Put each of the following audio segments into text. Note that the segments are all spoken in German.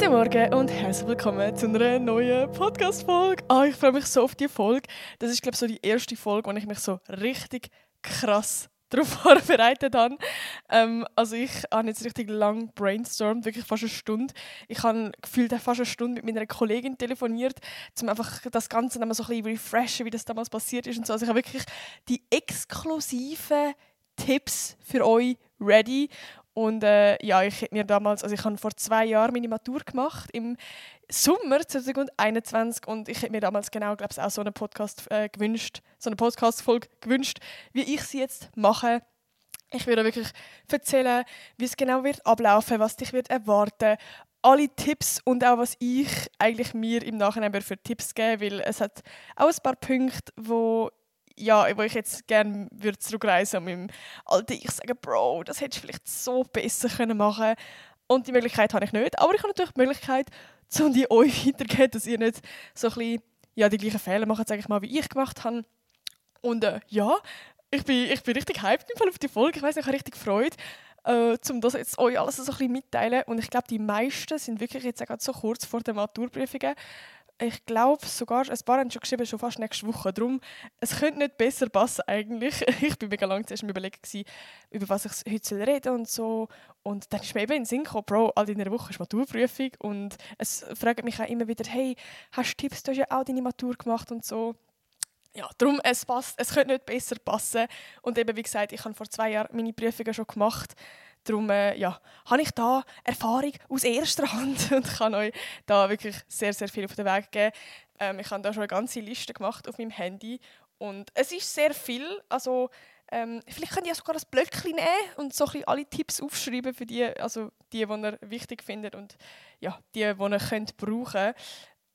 Guten Morgen und herzlich willkommen zu einer neuen Podcast-Folge. Ah, ich freue mich so auf die Folge. Das ist, glaube ich, so die erste Folge, wo ich mich so richtig krass darauf vorbereitet habe. Ähm, also ich habe jetzt richtig lang brainstormt, wirklich fast eine Stunde. Ich habe gefühlt fast eine Stunde mit meiner Kollegin telefoniert, um einfach das Ganze nochmal so ein bisschen refreshen, wie das damals passiert ist und so. Also ich habe wirklich die exklusiven Tipps für euch ready und äh, ja, ich mir damals, also ich habe vor zwei Jahren meine Matur gemacht, im Sommer 2021 und ich hätte mir damals genau, glaube ich, auch so einen Podcast äh, gewünscht, so eine Podcast-Folge gewünscht, wie ich sie jetzt mache. Ich würde wirklich erzählen, wie es genau wird ablaufen, was dich wird erwarten, alle Tipps und auch was ich eigentlich mir im Nachhinein für Tipps geben, weil es hat auch ein paar Punkte, wo ja, wo ich jetzt gerne würde zurückreisen und meinem alten Ich sagen, Bro, das hättest du vielleicht so besser können machen Und die Möglichkeit habe ich nicht. Aber ich habe natürlich die Möglichkeit, um die euch weiterzugeben, dass ihr nicht so ein bisschen, ja, die gleichen Fehler macht, sage ich mal, wie ich gemacht habe. Und äh, ja, ich bin, ich bin richtig hyped im Fall auf die Folge. Ich weiß ich habe richtig Freude, äh, um das jetzt euch alles so ein bisschen mitteilen. Und ich glaube, die meisten sind wirklich jetzt auch so kurz vor der Maturprüfungen ich glaube sogar, ein paar haben schon geschrieben, schon fast nächste Woche. Darum, es könnte nicht besser passen eigentlich. Ich war mega lange zuerst überlegt, über was ich heute reden und so. Und dann ist mir eben in den Sinn gekommen, Bro, all in einer Woche ist Maturprüfung. Und es fragt mich auch immer wieder, hey, hast du Tipps, du hast ja auch deine Matur gemacht und so. Ja, darum, es passt, es könnte nicht besser passen. Und eben, wie gesagt, ich habe vor zwei Jahren meine Prüfungen schon gemacht. Darum äh, ja, habe ich da Erfahrung aus erster Hand und kann euch da wirklich sehr, sehr viel auf den Weg geben. Ähm, ich habe da schon eine ganze Liste gemacht auf meinem Handy und es ist sehr viel. Also ähm, vielleicht könnt ihr sogar ein Blöckchen nehmen und so ein alle Tipps aufschreiben für die, also die, die ihr wichtig findet und ja, die, die ihr könnt brauchen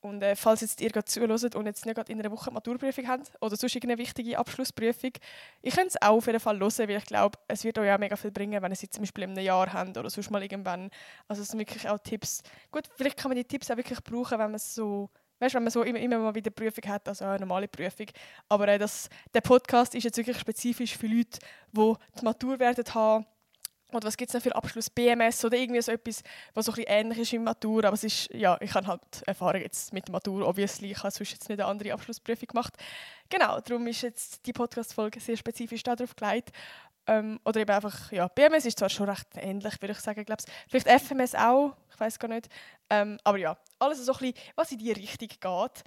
und äh, falls jetzt ihr gerade zuhört und jetzt nicht gerade in einer Woche Maturprüfung habt oder sonst irgendeine wichtige Abschlussprüfung, ich könnt es auch auf jeden Fall hören, weil ich glaube, es wird euch auch mega viel bringen, wenn ihr sie zum Beispiel in einem Jahr habt oder sonst mal irgendwann. Also es sind wirklich auch Tipps. Gut, vielleicht kann man die Tipps auch wirklich brauchen, wenn man so Weißt, wenn man so immer, immer mal wieder Prüfung hat, also eine normale Prüfung. Aber äh, das, der Podcast ist jetzt wirklich spezifisch für Leute, die die Matur werden haben oder was gibt es denn für Abschluss? BMS oder irgendwie so etwas, was so ein ähnlich ist wie Matur. Aber es ist, ja, ich habe halt Erfahrung jetzt mit Matur, obviously. Ich habe sonst jetzt nicht eine andere Abschlussprüfung gemacht. Genau, darum ist jetzt die Podcast-Folge sehr spezifisch darauf gelegt. Ähm, oder eben einfach, ja, BMS ist zwar schon recht ähnlich, würde ich sagen, glaub's. Vielleicht FMS auch, ich weiß gar nicht. Ähm, aber ja, alles so ein bisschen, was in die Richtung geht.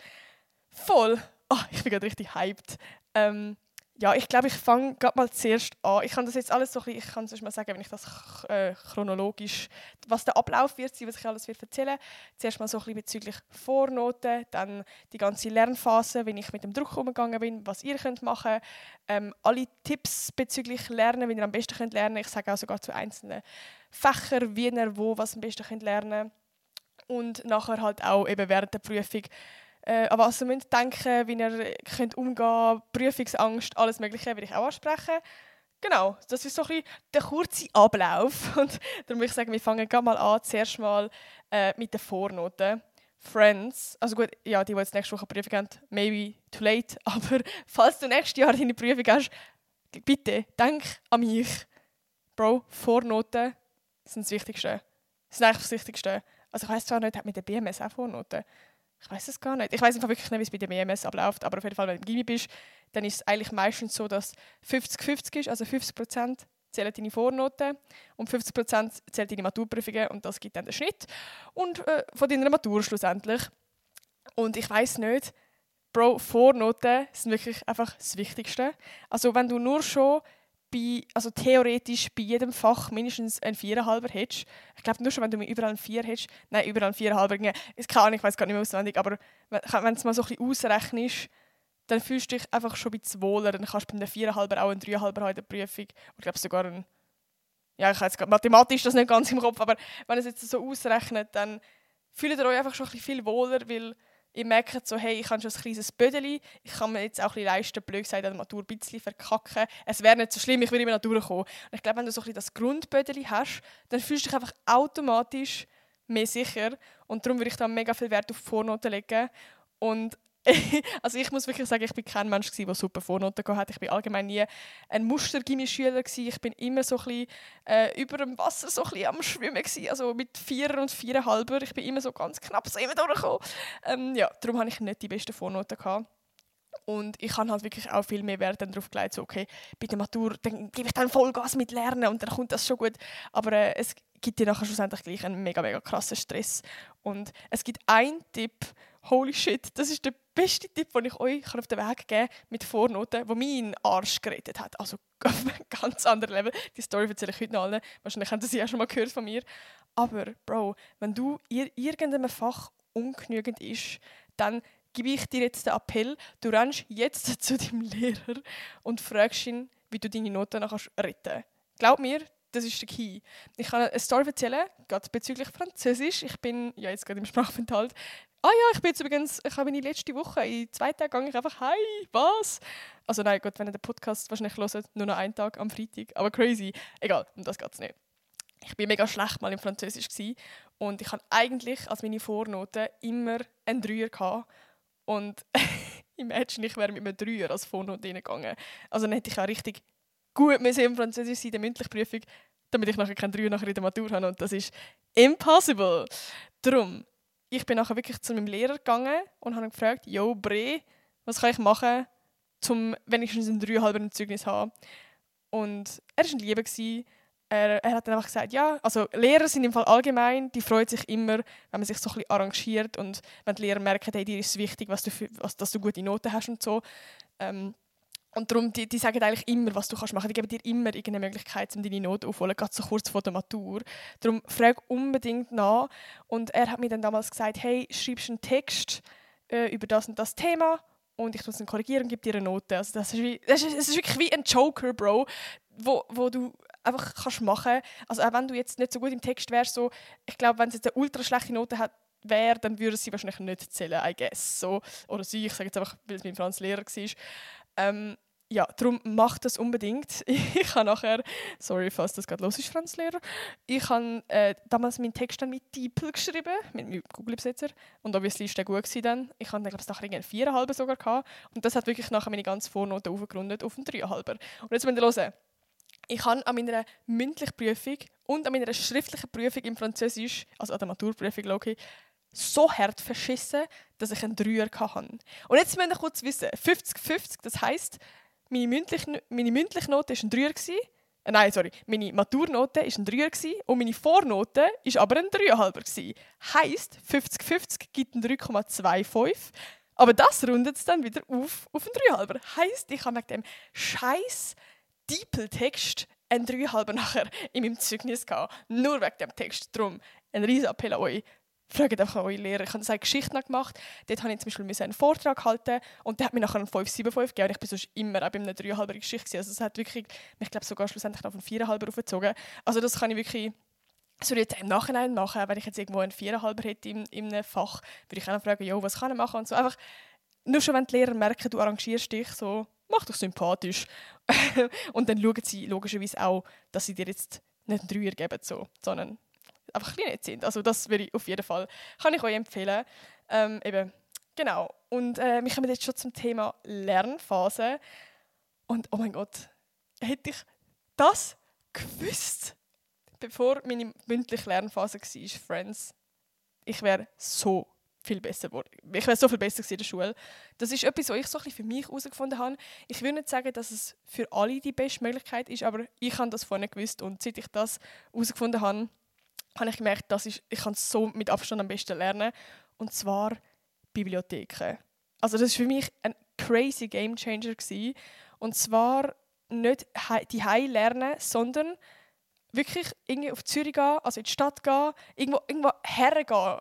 Voll. Oh, ich bin gerade richtig hyped. Ähm, ja, ich glaube, ich fange gerade mal zuerst an. Ich kann das jetzt alles so ein bisschen, ich kann mal sagen, wenn ich das äh, chronologisch, was der Ablauf wird sein, was ich alles wird erzählen. Zuerst mal so ein bisschen bezüglich Vornoten, dann die ganze Lernphase, wenn ich mit dem Druck umgegangen bin, was ihr könnt machen, ähm, alle Tipps bezüglich Lernen, wie ihr am besten könnt lernen. Ich sage auch sogar zu einzelnen Fächern, wie ihr wo was am besten könnt lernen und nachher halt auch eben während der Prüfung äh, an was ihr müsst denken wie ihr könnt umgehen Prüfungsangst, alles Mögliche werde ich auch ansprechen. Genau, das ist so ein bisschen der kurze Ablauf. Und darum würde ich sagen, wir fangen mal an, zuerst mal äh, mit den Vornoten. Friends, also gut, ja, die, die jetzt nächste Woche Prüfung haben, maybe too late, aber falls du nächstes Jahr deine Prüfung hast, bitte denk an mich. Bro, Vornoten sind das Wichtigste. Das sind eigentlich das Wichtigste. Also ich weiß zwar nicht, hat mit der BMS auch Vornoten. Ich weiß es gar nicht. Ich weiß einfach wirklich nicht, wie es bei dem EMS abläuft, aber auf jeden Fall, wenn du im Gimmi bist, dann ist es eigentlich meistens so, dass 50-50 ist, also 50% zählen deine Vornoten und 50% zählen deine Maturprüfungen und das gibt dann den Schnitt und äh, von deiner Matur schlussendlich. Und ich weiß nicht, Bro, Vornoten sind wirklich einfach das Wichtigste. Also wenn du nur schon bei, also theoretisch bei jedem Fach mindestens ein Viererhalber hättest. Ich glaube, nur schon, wenn du überall ein Vier hättest, nein, überall ein Viererhalber, ich weiß gar nicht mehr auswendig, aber wenn du es mal so ein bisschen ausrechnest, dann fühlst du dich einfach schon ein bisschen wohler. Dann kannst du bei einem Viererhalber auch ein Dreieinhalber haben in der Prüfung. ich glaube sogar ein, ja, ich jetzt mathematisch das nicht ganz im Kopf, aber wenn es jetzt so ausrechnet, dann fühlt ihr euch einfach schon ein bisschen viel wohler, weil ihr merkt so, hey, ich habe schon ein kleines Bödeli, ich kann mir jetzt auch ein bisschen leisten, blöd gesagt, an der Matur ein bisschen verkacken. Es wäre nicht so schlimm, ich würde immer noch durchkommen. Und ich glaube, wenn du so ein das Grundbödeli hast, dann fühlst du dich einfach automatisch mehr sicher. Und darum würde ich da mega viel Wert auf Vornoten legen. Und also ich muss wirklich sagen, ich bin kein Mensch der super Vornoten hatte. Ich bin allgemein nie ein muster schüler Ich bin immer so ein bisschen, äh, über dem Wasser so ein bisschen am Schwimmen gewesen. also mit Vierer und Viererhalber. Ich bin immer so ganz knapp so immer durchgekommen. Ähm, ja, darum hatte ich nicht die besten Vornoten gehabt. Und ich habe halt wirklich auch viel mehr Wert darauf gelegt, so, okay, bei der Matur dann gebe ich dann Vollgas mit Lernen und dann kommt das schon gut. Aber äh, es gibt dir nachher schlussendlich gleich einen mega, mega krassen Stress. Und es gibt einen Tipp, holy shit, das ist der beste Tipp, den ich euch auf den Weg geben kann mit Vornoten, der meinen Arsch gerettet hat. Also auf einem ganz anderen Level. Die Story erzähle ich heute noch allen. Wahrscheinlich haben sie ja schon mal gehört von mir. Aber, Bro, wenn du in irgendeinem Fach ungenügend ist, dann gebe ich dir jetzt den Appell, du rennst jetzt zu deinem Lehrer und fragst ihn, wie du deine Noten noch retten kannst. Glaub mir, das ist der Key. Ich kann eine Story erzählen, gerade bezüglich Französisch. Ich bin ja jetzt gerade im Sprachaufenthalt. Ah ja, ich bin jetzt übrigens, ich habe meine letzte Woche, in zwei Tagen gehe ich einfach, hi, was? Also nein, Gott, wenn ihr den Podcast wahrscheinlich hört, nur noch einen Tag am Freitag, aber crazy. Egal, um das geht es nicht. Ich bin mega schlecht mal im Französisch gewesen, und ich hatte eigentlich als meine Vornoten immer einen Dreier gehabt. und imagine, ich wäre mit einem Dreier als Vornote reingegangen. Also dann hätte ich auch richtig gut im Französisch sein, der mündliche Prüfung, damit ich nachher keinen Dreier nachher in der Matur habe. Und das ist impossible. Darum, ich bin nachher wirklich zu meinem Lehrer gegangen und habe gefragt, «Yo, Bre, was kann ich machen, um wenigstens ein dreieinhalber Zeugnis zu haben?» Und er war ein Lieber. Er, er, hat dann einfach gesagt, ja, also Lehrer sind im Fall allgemein, die freuen sich immer, wenn man sich so ein bisschen arrangiert und wenn die Lehrer merken, hey, dir ist es wichtig, was du für, was, dass du gute Noten hast und so. Ähm, und darum, die, die sagen eigentlich immer, was du kannst machen. Die geben dir immer irgendeine Möglichkeit, um deine Note aufzuholen, gerade so kurz vor der Matur. Darum frag unbedingt nach. Und er hat mir dann damals gesagt, hey, schreibst einen Text äh, über das und das Thema und ich muss ihn korrigieren und gebe dir eine Note. Also das ist, wie, das ist, das ist wirklich wie ein Joker, Bro, wo, wo du einfach kannst machen. Also auch wenn du jetzt nicht so gut im Text wärst, so, ich glaube, wenn es jetzt eine ultra schlechte Note hat, wäre, dann würde sie wahrscheinlich nicht zählen, I guess. So. Oder sie, ich sage jetzt einfach, weil es mein Franz Lehrer war. Ähm, ja, darum macht das unbedingt. Ich habe nachher, sorry, falls das gerade los ist, Franz Lehrer, ich habe äh, damals meinen Text dann mit DeepL geschrieben, mit meinem Google-Übersetzer. Und obviously war der gut gewesen dann. Ich hatte, glaube ich, nachher einen viereinhalber sogar gehabt. Und das hat wirklich nachher meine ganze Vornote aufgerundet auf einen dreieinhalber. Und jetzt müsst ihr hören. Ich habe an meiner mündlichen Prüfung und an meiner schriftlichen Prüfung im Französisch, also an der Maturprüfung, Loki, so hart verschissen, dass ich einen Dreier hatte. Und jetzt müsst ihr kurz wissen, 50-50, das heisst, meine mündliche, meine mündliche Note war ein Dreier. Äh, nein, sorry, meine Maturnote war ein Dreier und meine Vornote war aber ein Dreieinhalber. Heisst, 50-50 gibt ein 3,25. Aber das rundet es dann wieder auf auf ein Dreieinhalber. Heisst, ich habe mit dem scheiß Diepeltext ein Dreieinhalber nachher in meinem Zeugnis gehabt. Nur wegen dem Text. Darum ein riesen Appell an euch. Fragt einfach eure Lehrer. Ich habe das Geschichte noch gemacht. Dort habe ich zum Beispiel einen Vortrag halten und der hat mir nachher einen 575 gegeben. Und ich bin sonst immer auch bei einer 3,5er Geschichte. Also es hat wirklich, ich glaube sogar schlussendlich auf einen 4,5er aufgezogen. Also das kann ich wirklich so jetzt im Nachhinein machen, wenn ich jetzt irgendwo einen 4,5er hätte in, in einem Fach, würde ich auch noch fragen, jo, was kann ich machen und so. Einfach, nur schon wenn die Lehrer merken, du arrangierst dich so, mach dich sympathisch. und dann schauen sie logischerweise auch, dass sie dir jetzt nicht einen Dreier geben, so, sondern einfach ein nett sind. Also das würde ich auf jeden Fall, kann ich euch empfehlen. Ähm, eben, genau. Und äh, wir kommen jetzt schon zum Thema Lernphase. Und oh mein Gott, hätte ich das gewusst, bevor meine mündliche Lernphase war, Friends, ich wäre so viel besser geworden. Ich wäre so viel besser in der Schule. Das ist etwas, was ich so ein für mich herausgefunden habe. Ich will nicht sagen, dass es für alle die beste Möglichkeit ist, aber ich habe das vorher gewusst und seit ich das herausgefunden habe, habe ich gemerkt, dass ich, ich kann so mit Abstand am besten lernen und zwar Bibliotheken. Also das war für mich ein crazy Game Changer gewesen. und zwar nicht die High lernen, sondern wirklich irgendwie auf Zürich gehen, also in die Stadt gehen, irgendwo, irgendwo hergehen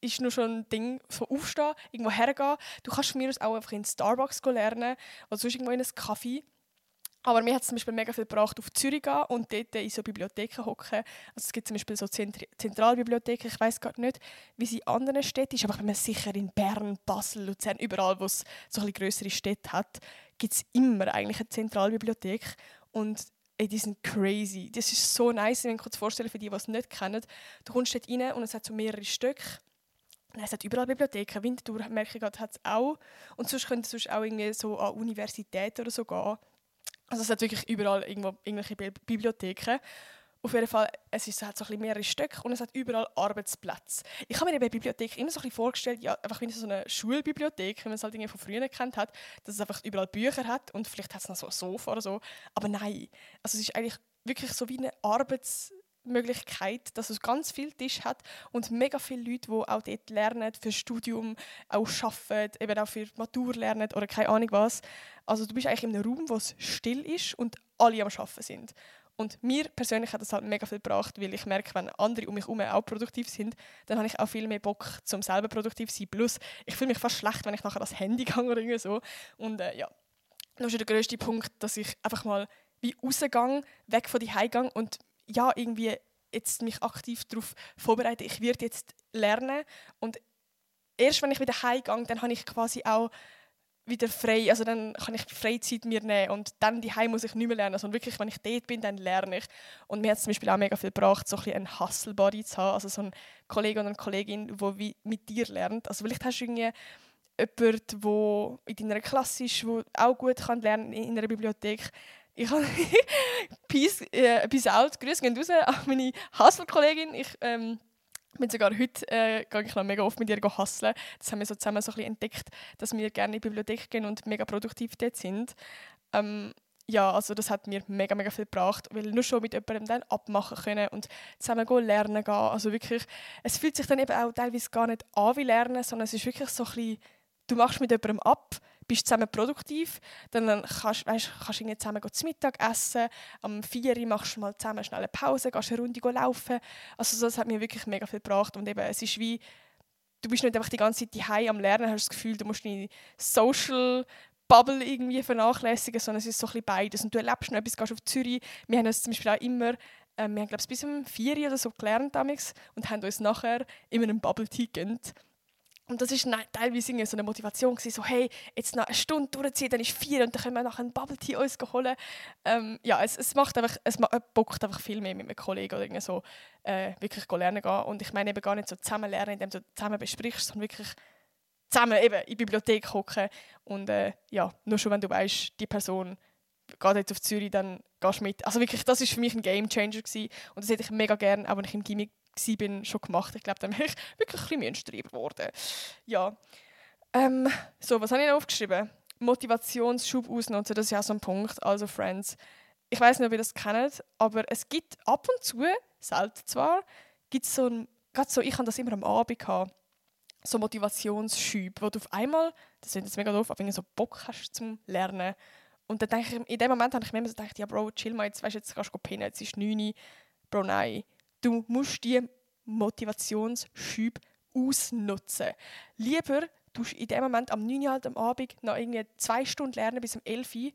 ist nur schon ein Ding, so aufstehen, irgendwo hergehen. Du kannst von mir aus auch einfach in Starbucks lernen oder sonst irgendwo in einem Kaffee. Aber mir hat es zum Beispiel mega viel gebracht, auf Zürich gehen und dort in so Bibliotheken hocken. Also es gibt zum Beispiel so Zentralbibliotheken, ich weiß gar nicht, wie sie in anderen Städten ist, aber ich bin mir sicher, in Bern, Basel, Luzern, überall, wo es so ein größere Städte hat, gibt es immer eigentlich eine Zentralbibliothek. Und ey, die sind crazy. Das ist so nice, wenn ich mir vorstellen, für die, die es nicht kennen. Du kommst dort rein und es hat so mehrere Stücke es hat überall Bibliotheken. Winterthur, merke ich gerade, hat es auch. Und sonst könnte es auch irgendwie so an Universitäten oder so gehen. Also es hat wirklich überall irgendwo irgendwelche Bibliotheken. Auf jeden Fall, es ist halt so ein mehrere Stücke und es hat überall Arbeitsplätze. Ich habe mir bei Bibliothek immer so ein vorgestellt, ja, einfach wie so eine Schulbibliothek, wie man es halt von früher kennt hat, dass es einfach überall Bücher hat und vielleicht hat es noch so ein Sofa oder so. Aber nein, also es ist eigentlich wirklich so wie eine Arbeitsmöglichkeit, dass es ganz viel Tisch hat und mega viele Leute, die auch dort lernen, für Studium, auch arbeiten, eben auch für Matur lernen oder keine Ahnung was. Also du bist eigentlich in einem Raum, wo es still ist und alle am Arbeiten sind. Und mir persönlich hat das halt mega viel gebracht, weil ich merke, wenn andere um mich herum auch produktiv sind, dann habe ich auch viel mehr Bock, zum selber produktiv zu sein. Plus, ich fühle mich fast schlecht, wenn ich nachher das Handy gehe oder so. Und äh, ja, das ist der größte Punkt, dass ich einfach mal wie rausgehe, weg von die gehe und ja, irgendwie jetzt mich aktiv darauf vorbereite, ich werde jetzt lernen und erst wenn ich wieder heimgehe, dann habe ich quasi auch wieder frei, also dann kann ich Freizeit mir nehmen und dann die muss ich nicht mehr lernen, sondern wirklich, wenn ich dort bin, dann lerne ich. Und mir hat es zum Beispiel auch mega viel gebracht, so ein einen Hustle-Body zu haben, also so einen Kollegen oder eine Kollegin, die mit dir lernt. Also vielleicht hast du irgendwie jemanden, der in deiner Klasse ist, der auch gut kann lernen in einer Bibliothek. Ich habe Peace, äh, Peace out, Grüße gehen raus an meine Hustle-Kollegin. Ich ähm, bin sogar heute äh, gehe ich noch mega oft mit ihr hustlen. Das haben wir so zusammen so ein bisschen entdeckt, dass wir gerne in die Bibliothek gehen und mega produktiv dort sind. Ähm, ja, also das hat mir mega, mega viel gebracht, weil nur schon mit jemandem dann abmachen können und zusammen gehen, lernen gehen. Also wirklich, es fühlt sich dann eben auch teilweise gar nicht an wie Lernen, sondern es ist wirklich so ein bisschen, du machst mit jemandem ab, bist zusammen produktiv, dann kannst, weißt, kannst du zusammen zu Mittag essen, am 4 Uhr machst du mal zusammen schnell eine Pause, gehst eine Runde laufen. Also das hat mir wirklich mega viel gebracht und eben, es ist wie, du bist nicht einfach die ganze Zeit daheim am Lernen, hast das Gefühl, du musst deine Social Bubble irgendwie vernachlässigen, sondern es ist so ein bisschen beides. Und du erlebst noch etwas, gehst auf Zürich. Wir haben uns zum Beispiel auch immer, äh, wir haben glaube ich bis um 4 Uhr oder so gelernt damals, und haben uns nachher in einem Bubble Tea gegönnt. Und das war teilweise so eine Motivation, gewesen, so hey, jetzt noch eine Stunde durchziehen, dann ist vier und dann können wir nachher einen Bubble Tea uns holen. Ähm, ja, es, es macht einfach, es bockt einfach viel mehr mit einem Kollegen oder so äh, wirklich lernen gehen. Und ich meine eben gar nicht so zusammen lernen, indem du zusammen besprichst, sondern wirklich zusammen eben in die Bibliothek hocken und äh, ja, nur schon wenn du weißt, die Person geht jetzt auf Zürich, dann gehst du mit. Also wirklich, das war für mich ein Game Changer gewesen. und das hätte ich mega gerne, auch wenn ich im Gimmick bin, schon gemacht. Ich glaube, dann bin ich wirklich ein bisschen Menschenstreber geworden. Ja. Ähm, so, was habe ich noch aufgeschrieben? Motivationsschub ausnutzen, das ist ja so ein Punkt. Also, Friends, ich weiß nicht, ob ihr das kennt, aber es gibt ab und zu, selten zwar, gibt so ein, gerade so, ich habe das immer am Abend gehabt, so Motivationsschub, wo du auf einmal, das ist jetzt mega doof, aber so Bock hast zum Lernen. Und dann denke ich, in dem Moment habe ich mir immer so gedacht, ja Bro, chill mal, jetzt, weißt, jetzt kannst du pennen, jetzt ist 9 Uhr. Bro, nein du musst die Motivationsschübe ausnutzen. Lieber du in dem Moment am 9 Uhr am Abend noch irgendwie zwei Stunden lernen bis um 11 Uhr,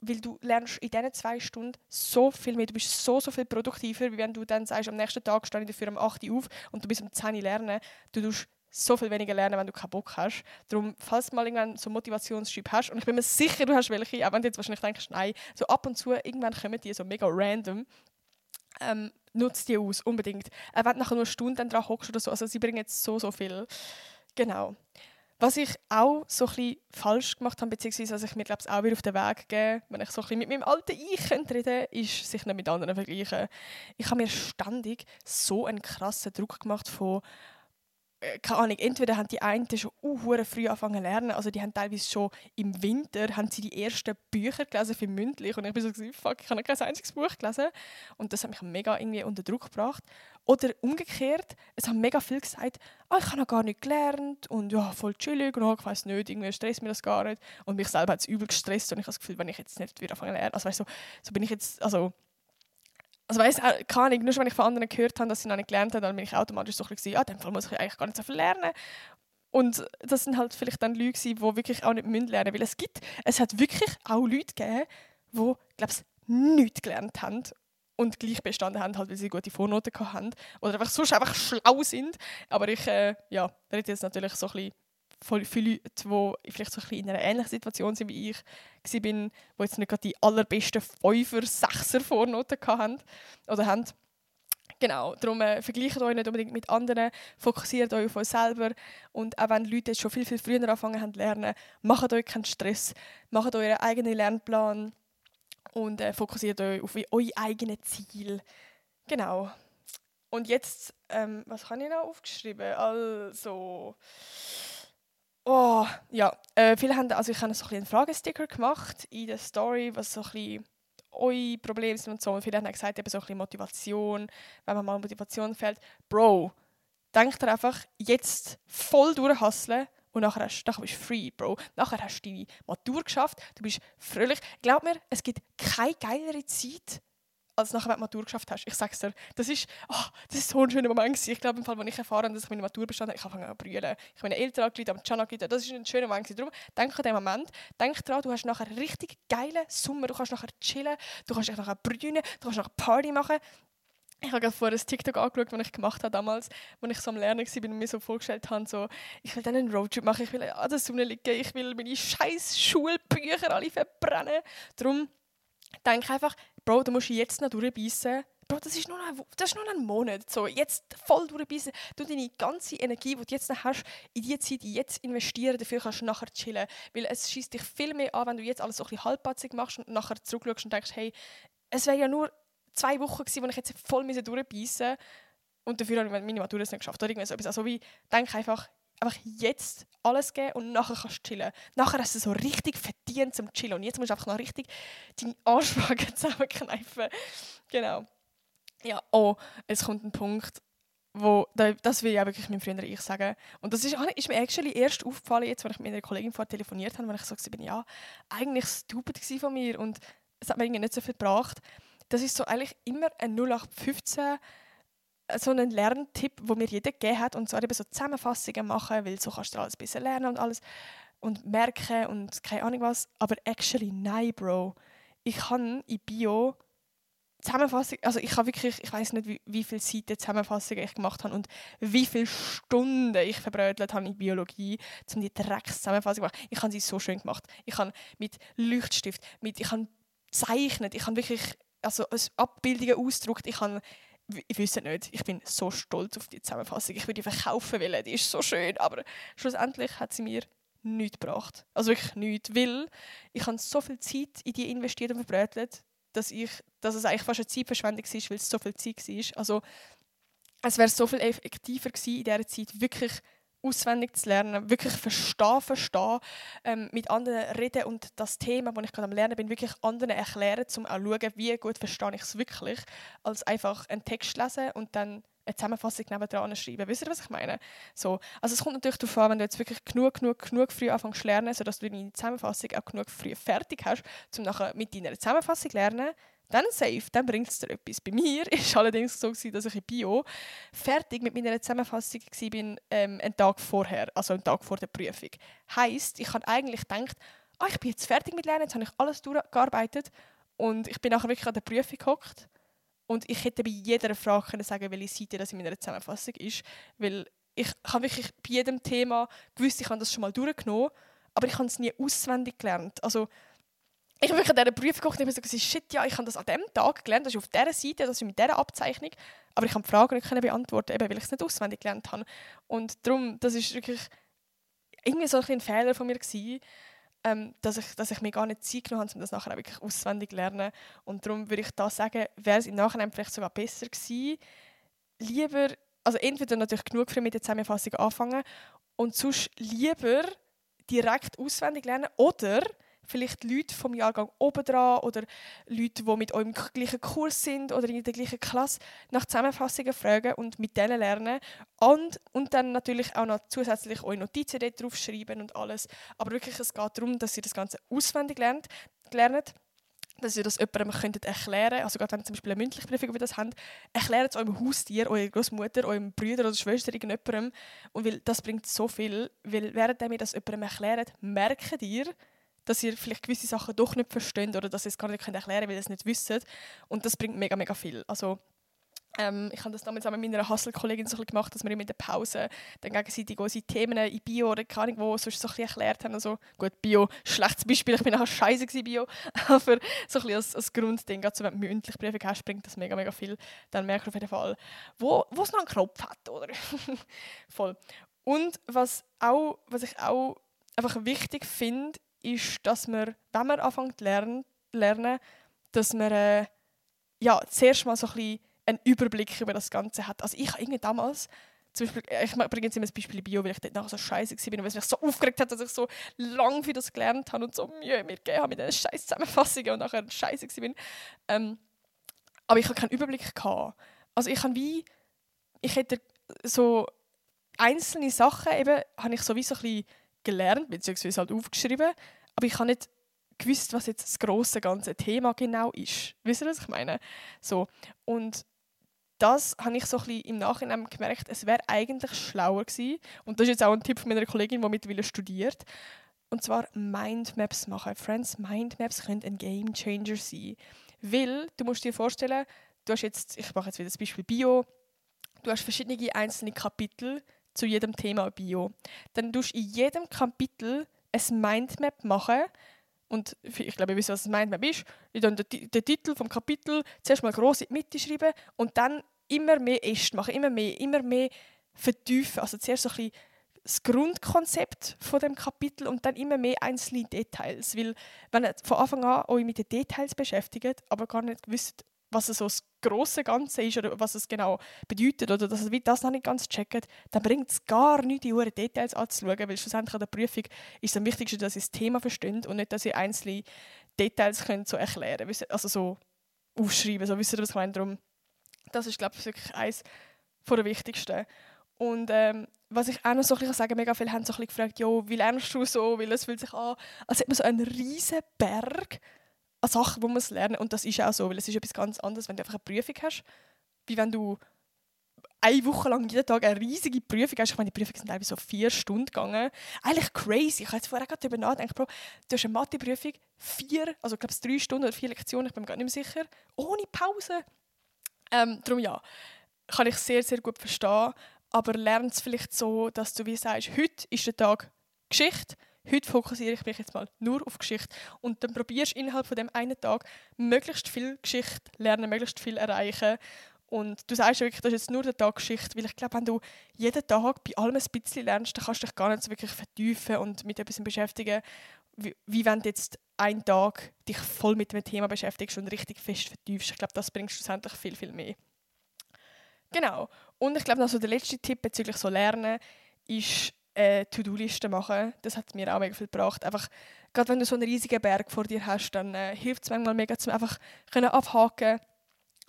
weil du lernst in diesen zwei Stunden so viel mehr. Du bist so, so viel produktiver, wie wenn du dann sagst, am nächsten Tag stehe ich dafür um 8 Uhr auf und du bist um 10 Uhr lernen. Du tust so viel weniger lernen, wenn du keinen Bock hast. Darum, falls du mal irgendwann so Motivationsschub hast, und ich bin mir sicher, du hast welche, auch wenn du jetzt wahrscheinlich denkst, nein, so ab und zu, irgendwann kommen die so mega random, ähm, nutzt die aus, unbedingt. Äh, wenn du nachher nur Stunden dran hockst oder so, also sie bringen jetzt so, so viel. Genau. Was ich auch so ein falsch gemacht habe, beziehungsweise was ich mir glaube auch wieder auf den Weg gebe, wenn ich so ein mit meinem alten Ich reden ist sich nicht mit anderen vergleichen. Ich habe mir ständig so einen krassen Druck gemacht von keine Ahnung, entweder haben die einen schon uh, früh angefangen zu lernen, also die haben teilweise schon im Winter haben sie die ersten Bücher gelesen für mündlich und ich bin so fuck, ich habe kein einziges Buch gelesen und das hat mich mega irgendwie unter Druck gebracht. Oder umgekehrt, es haben mega viel gesagt, ah, ich habe noch gar nicht gelernt und ja, voll chillig und oh, ich weiß nicht, irgendwie stresst mir das gar nicht und mich selber hat es übel gestresst und ich habe das Gefühl, wenn ich jetzt nicht wieder anfange zu lernen, also weißt, so, so bin ich jetzt, also also weiss, äh, keine Ahnung, nur wenn ich von anderen gehört habe, dass sie noch nicht gelernt haben, dann bin ich automatisch so ein bisschen, ja, in dem Fall muss ich eigentlich gar nicht so viel lernen. Und das sind halt vielleicht dann Leute, die wirklich auch nicht lernen müssen weil es gibt, es hat wirklich auch Leute gegeben, die, glaube ich, nichts gelernt haben und gleich bestanden haben, halt, weil sie gute Vornoten hatten oder einfach sonst einfach schlau sind. Aber ich, äh, ja, rede jetzt natürlich so ein bisschen viele Leute, die vielleicht so ein in einer ähnlichen Situation sind wie ich war, die jetzt nicht gerade die allerbesten Fünfer, Sechser Vornoten hatten oder haben. Genau, darum äh, vergleicht euch nicht unbedingt mit anderen, fokussiert euch auf euch selber und auch wenn Leute schon viel, viel früher anfangen haben zu lernen, macht euch keinen Stress, macht euren eigenen Lernplan und äh, fokussiert euch auf euer eigenes Ziel. Genau. Und jetzt, ähm, was habe ich noch aufgeschrieben? Also, oh, ja, äh, viele haben, also ich habe so ein einen Fragesticker gemacht in der Story, was so ein bisschen eure Probleme sind und so. Und viele haben gesagt, eben so ein bisschen Motivation, wenn man mal Motivation fällt. Bro, denk dir einfach, jetzt voll durchhasseln und nachher, hast, nachher bist du free, Bro. Nachher hast du deine Matur geschafft, du bist fröhlich. Glaub mir, es gibt keine geilere Zeit, als nachher, wenn du Matur geschafft hast. Ich sag's dir, das ist, oh, das ist so ein schöner Moment gewesen. Ich glaube, im Fall, als ich erfahren habe, dass ich meine Matur bestanden habe, ich angefangen zu brüllen. Ich meine Eltern angerufen, aber Can angerufen. Das ist ein schöner Moment gewesen. Darum, denk an den Moment. Denk daran, du hast nachher einen richtig geilen Sommer. Du kannst nachher chillen, du kannst nachher brüllen, du kannst nachher Party machen. Ich habe gerade vorher ein TikTok angeschaut, das ich gemacht habe damals, als ich so am Lernen war und mir so vorgestellt habe, so, ich will dann einen Roadtrip machen, ich will an der Sonne liegen, ich will meine scheiß Schulbücher alle verbrennen. Darum denke einfach, Bro, du musst jetzt noch durchbeissen. Bro, das ist nur ein, das ist nur ein Monat. So, jetzt voll durchbeissen. Du deine ganze Energie, die du jetzt noch hast, in die Zeit jetzt investieren. Dafür kannst du nachher chillen. Weil es schießt dich viel mehr an, wenn du jetzt alles so ein halbpatzig machst und nachher zurückschaust und denkst, hey, es wäre ja nur zwei Wochen gewesen, wo ich jetzt voll durchbeissen musste. Und dafür habe ich meine Matur nicht geschafft. Oder irgendwas. Also wie, denk einfach, einfach jetzt alles geben und nachher kannst du chillen. Nachher hast du so richtig verdient zum Chillen. Und jetzt musst du einfach noch richtig deine Arschwagen zusammenkneifen. Genau. Ja, oh, es kommt ein Punkt, wo, das will ich auch wirklich meinem früheren Ich sagen. Und das ist, ist mir actually erst aufgefallen, jetzt, als ich mit einer Kollegin vorher telefoniert habe, weil ich so bin, ja, eigentlich stupid von mir und es hat mir irgendwie nicht so viel gebracht. Das ist so eigentlich immer ein 0815 so einen Lerntipp, wo mir jeder gegeben hat, und zwar eben so Zusammenfassungen machen, weil so kannst du alles besser lernen und alles und merken und keine Ahnung was. Aber actually, nein, Bro. Ich habe in Bio Zusammenfassung, also ich habe wirklich, ich weiß nicht, wie, wie viele Seiten Zusammenfassungen ich gemacht habe und wie viele Stunden ich verbrötelt habe in Biologie, um die Dreckszusammenfassung zu machen. Ich habe sie so schön gemacht. Ich habe mit Leuchtstift, mit, ich habe gezeichnet, ich habe wirklich also Abbildungen ausgedruckt, ich habe ich weiß nicht, ich bin so stolz auf die Zusammenfassung. Ich würde die verkaufen wollen, die ist so schön, aber schlussendlich hat sie mir nichts gebracht. Also wirklich nichts, weil ich habe so viel Zeit in die investiert und verbrötelt, dass, ich, dass es eigentlich fast eine Zeitverschwendung war, weil es so viel Zeit war. Also es wäre so viel effektiver gewesen, in dieser Zeit wirklich auswendig zu lernen, wirklich verstehen, verstehen, ähm, mit anderen reden und das Thema, das ich gerade am Lernen bin, wirklich anderen erklären, um auch zu schauen, wie gut verstehe ich es wirklich, als einfach einen Text lesen und dann eine Zusammenfassung nebenan schreiben. Wisst ihr, was ich meine? So, also es kommt natürlich darauf an, wenn du jetzt wirklich genug, genug, genug früh anfängst zu lernen, sodass du deine Zusammenfassung auch genug früh fertig hast, um nachher mit deiner Zusammenfassung zu lernen, dann safe, dann bringt es dir etwas. Bei mir war allerdings so, gewesen, dass ich in Bio fertig mit meiner Zusammenfassung war, ähm, einen Tag vorher, also einen Tag vor der Prüfung. Heißt, ich habe eigentlich gedacht, ah, ich bin jetzt fertig mit Lernen, jetzt habe ich alles durchgearbeitet und ich bin nachher wirklich an der Prüfung gehockt und ich hätte bei jeder Frage können sagen welche Seite das in meiner Zusammenfassung ist, weil ich habe wirklich bei jedem Thema gewusst, ich habe das schon mal durchgenommen, aber ich habe es nie auswendig gelernt. Also ich habe mich an dieser Prüfung geguckt und habe gesagt, shit, ja, ich habe das an diesem Tag gelernt, das ist auf dieser Seite, das ist mit dieser Abzeichnung, aber ich kann die Fragen nicht beantworten, eben, weil ich es nicht auswendig gelernt habe. Und darum, das ist wirklich irgendwie so ein, Fehler von mir gewesen, ähm, dass, ich, dass ich mir gar nicht Zeit genommen habe, um das nachher auch wirklich auswendig zu lernen. Und darum würde ich da sagen, wäre es im Nachhinein vielleicht sogar besser gewesen, lieber, also entweder natürlich genug früh mit der Zusammenfassung anfangen und sonst lieber direkt auswendig lernen oder vielleicht Leute vom Jahrgang oben dran oder Leute, die mit euch im gleichen Kurs sind oder in der gleichen Klasse nach Zusammenfassungen fragen und mit denen lernen. Und, und dann natürlich auch noch zusätzlich eure Notizen dort drauf schreiben und alles. Aber wirklich, es geht darum, dass ihr das Ganze auswendig lernt, lernt dass ihr das jemandem könntet erklären Also gerade wenn ihr zum Beispiel eine mündliche Prüfung über das habt, erklärt es eurem Haustier, eurer Großmutter, eurem Bruder oder Schwester, irgendjemandem. Und weil das bringt so viel, weil während ihr das jemandem erklärt, merkt ihr, dass ihr vielleicht gewisse Sachen doch nicht versteht oder dass ihr es gar nicht erklären könnt, weil ihr es nicht wisst. Und das bringt mega, mega viel. Also Ähm, ich habe das damals auch mit meiner Hustle-Kollegin so gemacht, dass wir in der Pause dann gegenseitig unsere Themen in Bio oder keine Ahnung wo sonst so ein erklärt haben. Also, gut, Bio, schlechtes Beispiel, ich bin nachher scheiße gewesen, Bio, aber so ein als, als Grundding, gerade wenn du mündlich Briefe hast, bringt das mega, mega viel. Dann merkst du auf jeden Fall, wo, wo es noch einen Knopf hat, oder? Voll. Und was, auch, was ich auch einfach wichtig finde, ist, dass man, wenn man anfängt zu lernen, lernen dass man äh, ja, zuerst mal so ein bisschen einen Überblick über das Ganze hat. Also ich habe damals, zum Beispiel, äh, ich bringe jetzt immer das Beispiel Bio, weil ich dort nachher so scheiße war, weil es mich so aufgeregt hat, dass ich so lange für das gelernt habe und so Mühe mir gegeben habe mit diesen scheiß Zusammenfassungen und nachher scheiße war. Ähm, aber ich habe keinen Überblick gehabt. Also ich habe wie, ich hätte so einzelne Sachen eben, habe ich sowieso ein bisschen gelernt, beziehungsweise halt aufgeschrieben, aber ich habe nicht gewusst, was jetzt das große ganze Thema genau ist. Wisst ihr, was ich meine? So. Und das habe ich so ein bisschen im Nachhinein gemerkt, es wäre eigentlich schlauer gewesen. Und das ist jetzt auch ein Tipp von meiner Kollegin, die mittlerweile studiert. Und zwar Mindmaps machen. Friends, Mindmaps können ein Game Changer sein. Weil, du musst dir vorstellen, du hast jetzt, ich mache jetzt wieder das Beispiel Bio, du hast verschiedene einzelne Kapitel zu jedem Thema Bio. Dann tust du in jedem Kapitel ein Mindmap machen, und ich glaube, ihr wisst, was es meint, man ist, dann den, den Titel vom Kapitel zuerst mal groß in die Mitte schreiben und dann immer mehr Äste machen, immer mehr, immer mehr vertiefen. Also zuerst so ein bisschen das Grundkonzept von dem Kapitel und dann immer mehr einzelne Details. Weil wenn ihr von Anfang an euch mit den Details beschäftigt, aber gar nicht wisst, was so das große Ganze ist oder was es genau bedeutet oder dass ihr das noch nicht ganz checkt, dann bringt es gar nichts, die Details anzuschauen, weil schlussendlich an der Prüfung ist es am wichtigsten, dass ihr das Thema versteht und nicht, dass ihr einzelne Details könnt so erklären könnt, also so aufschreiben, so wisst ihr, was ich meine. Darum, das ist, glaube ich, wirklich eines der wichtigsten. Und ähm, was ich auch noch so ein bisschen sagen mega viele haben so ein gefragt, jo, wie lernst du so, weil es fühlt sich an, als hätte man so einen riesen Berg an Sachen, die man lernen Und das ist auch so, weil es ist etwas ganz anderes, wenn du einfach eine Prüfung hast, wie wenn du eine Woche lang jeden Tag eine riesige Prüfung hast. Ich meine, die Prüfungen sind teilweise so vier Stunden gegangen. Eigentlich crazy. Ich habe jetzt vorher gerade darüber nachgedacht, Bro, du hast eine Mathe-Prüfung, vier, also ich glaube es drei Stunden oder vier Lektionen, ich bin mir gar nicht mehr sicher, ohne Pause. Ähm, darum ja, kann ich sehr, sehr gut verstehen. Aber lern es vielleicht so, dass du wie sagst, heute ist der Tag Geschichte, heute fokussiere ich mich jetzt mal nur auf Geschichte und dann probierst du innerhalb von dem einen Tag möglichst viel Geschichte lernen, möglichst viel erreichen und du sagst wirklich, das ist jetzt nur der Tag Geschichte, weil ich glaube, wenn du jeden Tag bei allem ein bisschen lernst, dann kannst du dich gar nicht so wirklich vertiefen und mit etwas beschäftigen, wie, wie wenn du jetzt einen Tag dich voll mit dem Thema beschäftigst und richtig fest vertiefst. Ich glaube, das bringt schlussendlich viel, viel mehr. Genau. Und ich glaube, noch so der letzte Tipp bezüglich so Lernen ist, äh, To-Do-Liste machen. Das hat mir auch mega viel gebracht. Einfach, gerade wenn du so einen riesigen Berg vor dir hast, dann äh, hilft es manchmal mega, zum einfach können abhaken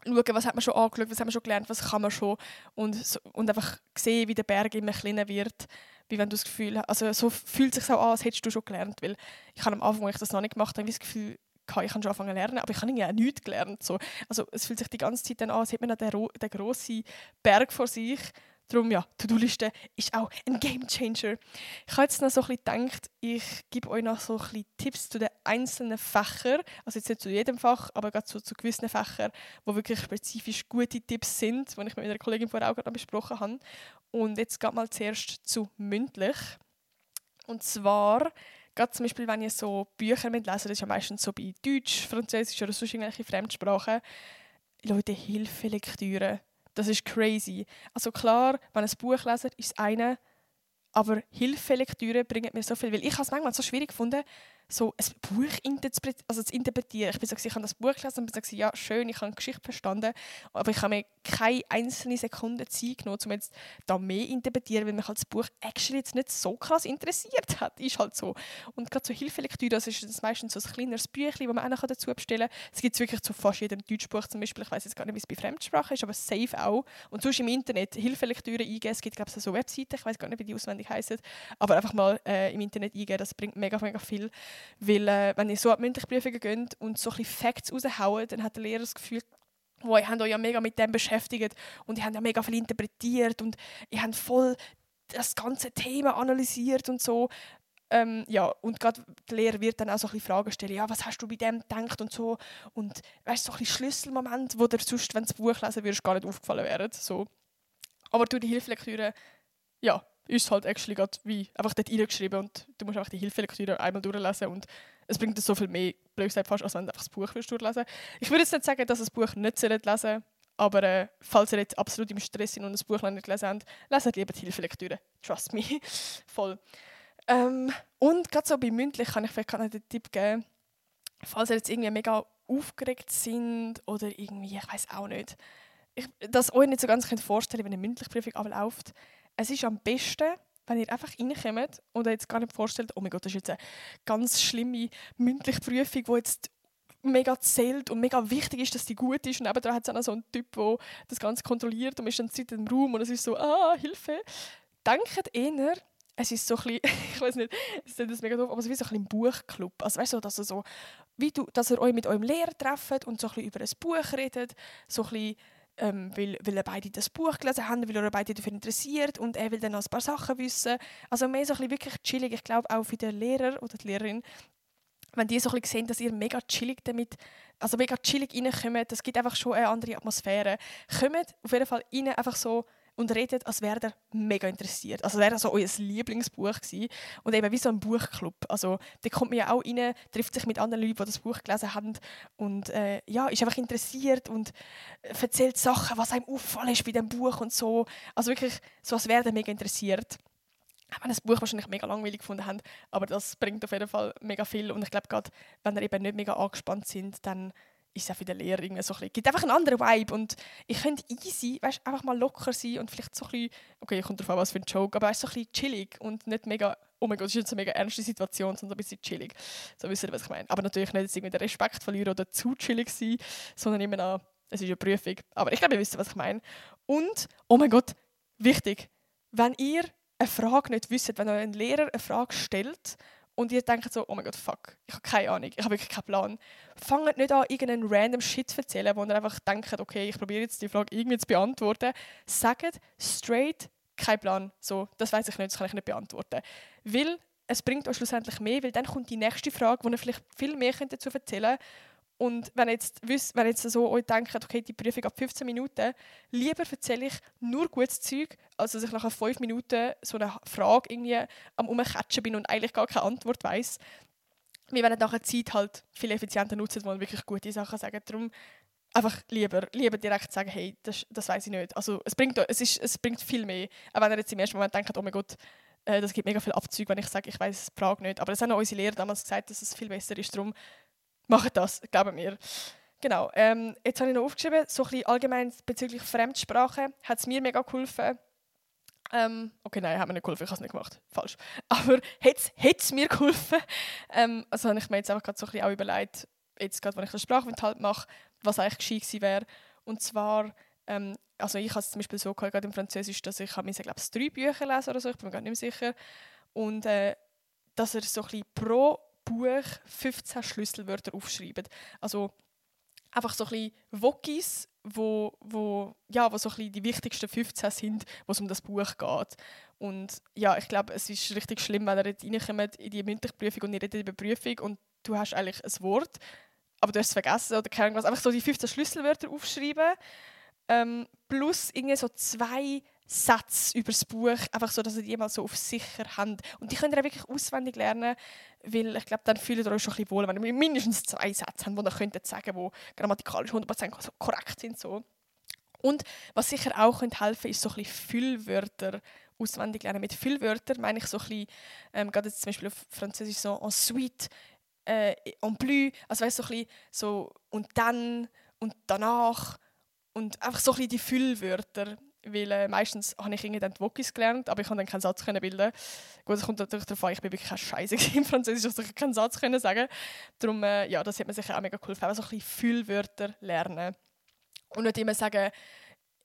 schauen, was hat man schon angeschaut, was hat man schon gelernt, was kann man schon und, so, und einfach sehen, wie der Berg immer kleiner wird, wie wenn du das Gefühl hast, also so fühlt es sich auch an, als hättest du schon gelernt, weil ich habe am Anfang, als ich das noch nicht gemacht habe, das Gefühl, ich kann schon anfangen zu lernen, aber ich habe irgendwie auch nichts gelernt. So. Also es fühlt sich die ganze Zeit dann an, als hätte man den, den grossen Berg vor sich Darum ja, To-Do-Liste ist auch ein Game Changer. Ich habe jetzt noch so ein bisschen gedacht, ich gebe euch noch so ein bisschen Tipps zu den einzelnen Fächern. Also jetzt nicht zu jedem Fach, aber gerade zu, zu gewissen Fächern, wo wirklich spezifisch gute Tipps sind, die ich mit einer Kollegin vorher auch gerade besprochen habe. Und jetzt geht mal zuerst zu mündlich. Und zwar, gerade zum Beispiel, wenn ihr so Bücher mitlesen, das ist ja meistens so bei Deutsch, Französisch oder sonst irgendwelche Fremdsprachen, Leute, Hilfelektüre das ist crazy. Also klar, wenn ein Buch lesen, ist es eine, aber Hilfelektüre bringt mir so viel, weil ich habe es manchmal so schwierig gefunden, so ein Buch also zu interpretieren. Ich bin so, ich habe das Buch gelesen und bin so, ja, schön, ich habe die Geschichte verstanden, aber ich habe mir keine einzelne Sekunde Zeit genommen, um jetzt da mehr interpretieren, weil mich halt das Buch actually jetzt nicht so krass interessiert hat. Ist halt so. Und gerade so Hilfelektüre, das ist meistens so ein kleineres Büchlein, das man auch dazu bestellen kann. Es gibt es wirklich zu fast jedem Deutschbuch zum Beispiel. Ich weiß jetzt gar nicht, wie es bei Fremdsprache ist, aber safe auch. Und sonst im Internet Hilfelektüre eingeben. Es gibt, glaube ich, so Webseiten, ich weiß gar nicht, wie die auswendig heißen, aber einfach mal äh, im Internet eingeben, das bringt mega, mega viel. Weil äh, wenn ihr so an mündliche Prüfungen geht und so ein bisschen Facts raushauen, dann hat der Lehrer das Gefühl, wo ihr habt euch ja mega mit dem beschäftigt und ihr habt ja mega viel interpretiert und ihr habt voll das ganze Thema analysiert und so. Ähm, ja, und gerade der Lehrer wird dann auch so ein bisschen Fragen stellen, ja, was hast du bei dem gedacht und so. Und weißt du, so ein bisschen Schlüsselmoment, wo dir sonst, wenn du das Buch lesen würdest, gar nicht aufgefallen wären. So. Aber durch die Hilfelektüre, ja, ist halt actually gerade wie einfach dort reingeschrieben und du musst einfach die Hilfelektüre einmal durchlesen und es bringt dir so viel mehr, blöd gesagt, fast, als wenn du einfach das Buch willst durchlesen Ich würde jetzt nicht sagen, dass ihr das Buch nicht lesen sollt, aber äh, falls ihr jetzt absolut im Stress sind und das Buch noch nicht gelesen habt, leset lieber die Hilfelektüre. Trust me. Voll. Ähm, und gerade so bei mündlich kann ich vielleicht einen Tipp geben, falls ihr jetzt irgendwie mega aufgeregt sind oder irgendwie, ich weiß auch nicht, ich, dass euch nicht so ganz könnt vorstellen wenn eine mündliche Prüfung abläuft. Es ist am besten, wenn ihr einfach reinkommt und euch jetzt gar nicht vorstellt, oh mein Gott, das ist jetzt eine ganz schlimme mündliche Prüfung, die jetzt mega zählt und mega wichtig ist, dass die gut ist. Und nebenan hat es auch noch so einen Typ, der das Ganze kontrolliert und ist dann Zeit im Raum und es ist so, ah, Hilfe. Denkt eher, es ist so ein bisschen, ich weiß nicht, es ist mega doof, aber es ist wie so ein, ein Buchclub. Also weißt du, dass ihr so, wie du, dass ihr euch mit eurem Lehrer trefft und so ein bisschen über ein Buch redet, so ein bisschen, ähm, weil, weil beide das Buch gelesen habt, weil ihr beide dafür interessiert und er will dann noch ein paar Sachen wissen. Also mehr so ein bisschen wirklich chillig. Ich glaube auch für den Lehrer oder die Lehrerin wenn die so ein bisschen sehen, dass ihr mega chillig damit, also mega chillig reinkommt, das gibt einfach schon eine andere Atmosphäre. Kommt auf jeden Fall rein, einfach so und redet, als wäre ihr mega interessiert. Also wäre so euer Lieblingsbuch gewesen. Und eben wie so ein Buchclub. Also da kommt man ja auch rein, trifft sich mit anderen Leuten, die das Buch gelesen haben und äh, ja, ist einfach interessiert und erzählt Sachen, was einem auffallen ist bei dem Buch und so. Also wirklich so, als wäre ihr mega interessiert auch wenn das Buch wahrscheinlich mega langweilig gefunden haben, aber das bringt auf jeden Fall mega viel und ich glaube gerade, wenn ihr eben nicht mega angespannt sind, dann ist auch für den irgendwie so ein bisschen, gibt einfach einen anderen Vibe und ich könnte easy, weißt, einfach mal locker sein und vielleicht so ein bisschen, okay, kommt drauf an, was für ein Joke, aber so ein bisschen chillig und nicht mega, oh mein Gott, das ist jetzt eine mega ernste Situation, sondern ein bisschen chillig. So wisst ihr, was ich meine. Aber natürlich nicht jetzt irgendwie den Respekt verlieren oder zu chillig sein, sondern immer noch, es ist eine Prüfung. Aber ich glaube, ihr wisst, was ich meine. Und, oh mein Gott, wichtig, wenn ihr eine Frage nicht wisst, wenn euch ein Lehrer eine Frage stellt und ihr denkt so, oh mein Gott, fuck, ich habe keine Ahnung, ich habe wirklich keinen Plan. Fangt nicht an, irgendeinen random Shit zu erzählen, wo ihr einfach denkt, okay, ich probiere jetzt die Frage irgendwie zu beantworten. Sagt straight, kein Plan. So, das weiß ich nicht, das kann ich nicht beantworten. Weil es bringt euch schlussendlich mehr, weil dann kommt die nächste Frage, wo ihr vielleicht viel mehr dazu erzählen könnt und wenn jetzt, wenn jetzt so euch denkt, okay, die Prüfung ab 15 Minuten, lieber erzähle ich nur gutes Zeug, als dass ich nach 5 Minuten so eine Frage irgendwie am Umkatschen bin und eigentlich gar keine Antwort weiß. Wir werden nachher Zeit halt viel effizienter nutzen, wo man wirklich gute Sachen sagen. Darum einfach lieber, lieber direkt sagen, hey, das, das weiß ich nicht. Also es bringt, es, ist, es bringt viel mehr. Auch wenn ihr jetzt im ersten Moment denkt, oh mein Gott, äh, das gibt mega viel Abzug, wenn ich sage, ich weiß die Frage nicht. Aber es haben auch unsere Lehrer damals gesagt, dass es viel besser ist. Darum Macht das, glauben mir. Genau. Ähm, jetzt habe ich noch aufgeschrieben, so ein bisschen allgemein bezüglich Fremdsprache hat es mir mega geholfen. Ähm, okay, nein, hat mir nicht geholfen, ich habe es nicht gemacht. Falsch. Aber hat es mir geholfen? Ähm, also habe ich mir jetzt einfach gerade so ein bisschen auch überlegt, jetzt gerade, wenn ich den Sprachaufenthalt mache, was eigentlich gescheit gewesen wäre. Und zwar, ähm, also ich habe es zum Beispiel so gehabt, gerade im Französisch, dass ich habe, glaube ich, drei Bücher lesen oder so, ich bin mir gar nicht mehr sicher. Und äh, dass er so ein bisschen pro Buch 15 Schlüsselwörter aufschreiben. Also einfach so ein bisschen Wokis, wo, wo, ja, wo so ein bisschen die wichtigsten 15 sind, wo es um das Buch geht. Und ja, ich glaube, es ist richtig schlimm, wenn ihr jetzt reinkommt in die mündliche Prüfung und ihr redet über Prüfung und du hast eigentlich ein Wort, aber du hast es vergessen oder keine Ahnung was. Einfach so die 15 Schlüsselwörter aufschreiben, ähm, plus irgendwie so zwei Sätze über das Buch, einfach so, dass ihr die mal so auf sicher habt. Und die könnt ihr auch wirklich auswendig lernen, weil ich glaube, dann fühlt ihr euch schon ein bisschen wohl, wenn ihr mindestens zwei Sätze habt, die ihr könnt sagen die grammatikalisch 100% korrekt sind. So. Und was sicher auch helfen könnte, ist so ein bisschen Füllwörter auswendig lernen. Mit Füllwörtern meine ich so ein bisschen, ähm, gerade jetzt zum Beispiel auf Französisch so ensuite, äh, en plus, also weißt so ein bisschen so und dann und danach und einfach so ein bisschen die Füllwörter weil äh, meistens habe ich irgendwie dann die Wokis gelernt, aber ich konnte dann keinen Satz bilden. Gut, es kommt natürlich darauf an, ich bin wirklich kein Scheiße im Französisch, dass ich keinen Satz können sagen. Darum, äh, ja, das hat mir sicher auch mega geholfen, einfach so ein bisschen Füllwörter lernen und nicht immer sagen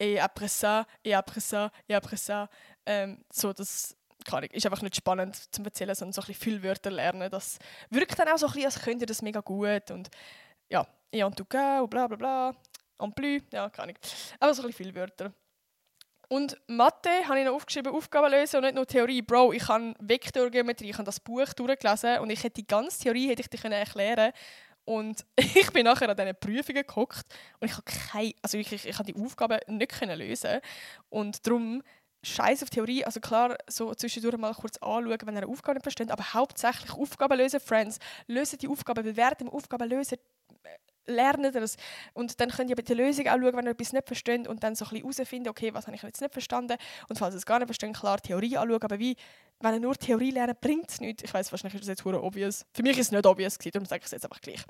et après ça, et après ça, et après ça. Ähm, so, das ich, ist einfach nicht spannend zu erzählen, sondern so ein bisschen Füllwörter lernen. Das wirkt dann auch so ein bisschen, als könnt ihr das mega gut und ja, et en tout cas, bla bla bla, en plus, ja, kann ich. Aber so ein bisschen Füllwörter. Und Mathe habe ich noch aufgeschrieben, Aufgaben lösen und nicht nur Theorie. Bro, ich habe Vektorgeometrie, ich habe das Buch durchgelesen und ich hätte die ganze Theorie hätte ich dir erklären und ich bin nachher an diesen Prüfungen geguckt und ich habe keine, also ich, ich, ich habe die Aufgaben nicht lösen und darum Scheiß auf Theorie, also klar, so zwischendurch mal kurz anschauen, wenn ihr eine Aufgabe nicht versteht, aber hauptsächlich Aufgaben lösen, Friends. Lösen die Aufgaben, dem Aufgaben lösen lernen das. Und dann könnt ihr bei der Lösung auch schauen, wenn ihr etwas nicht versteht und dann so ein bisschen herausfinden, okay, was habe ich jetzt nicht verstanden. Und falls ihr es gar nicht versteht, klar Theorie anschauen. Aber wie, wenn ihr nur Theorie lernt, bringt es nichts. Ich weiß wahrscheinlich ist das jetzt obvious. Für mich ist es nicht obvious, gewesen, darum sage ich es jetzt einfach gleich.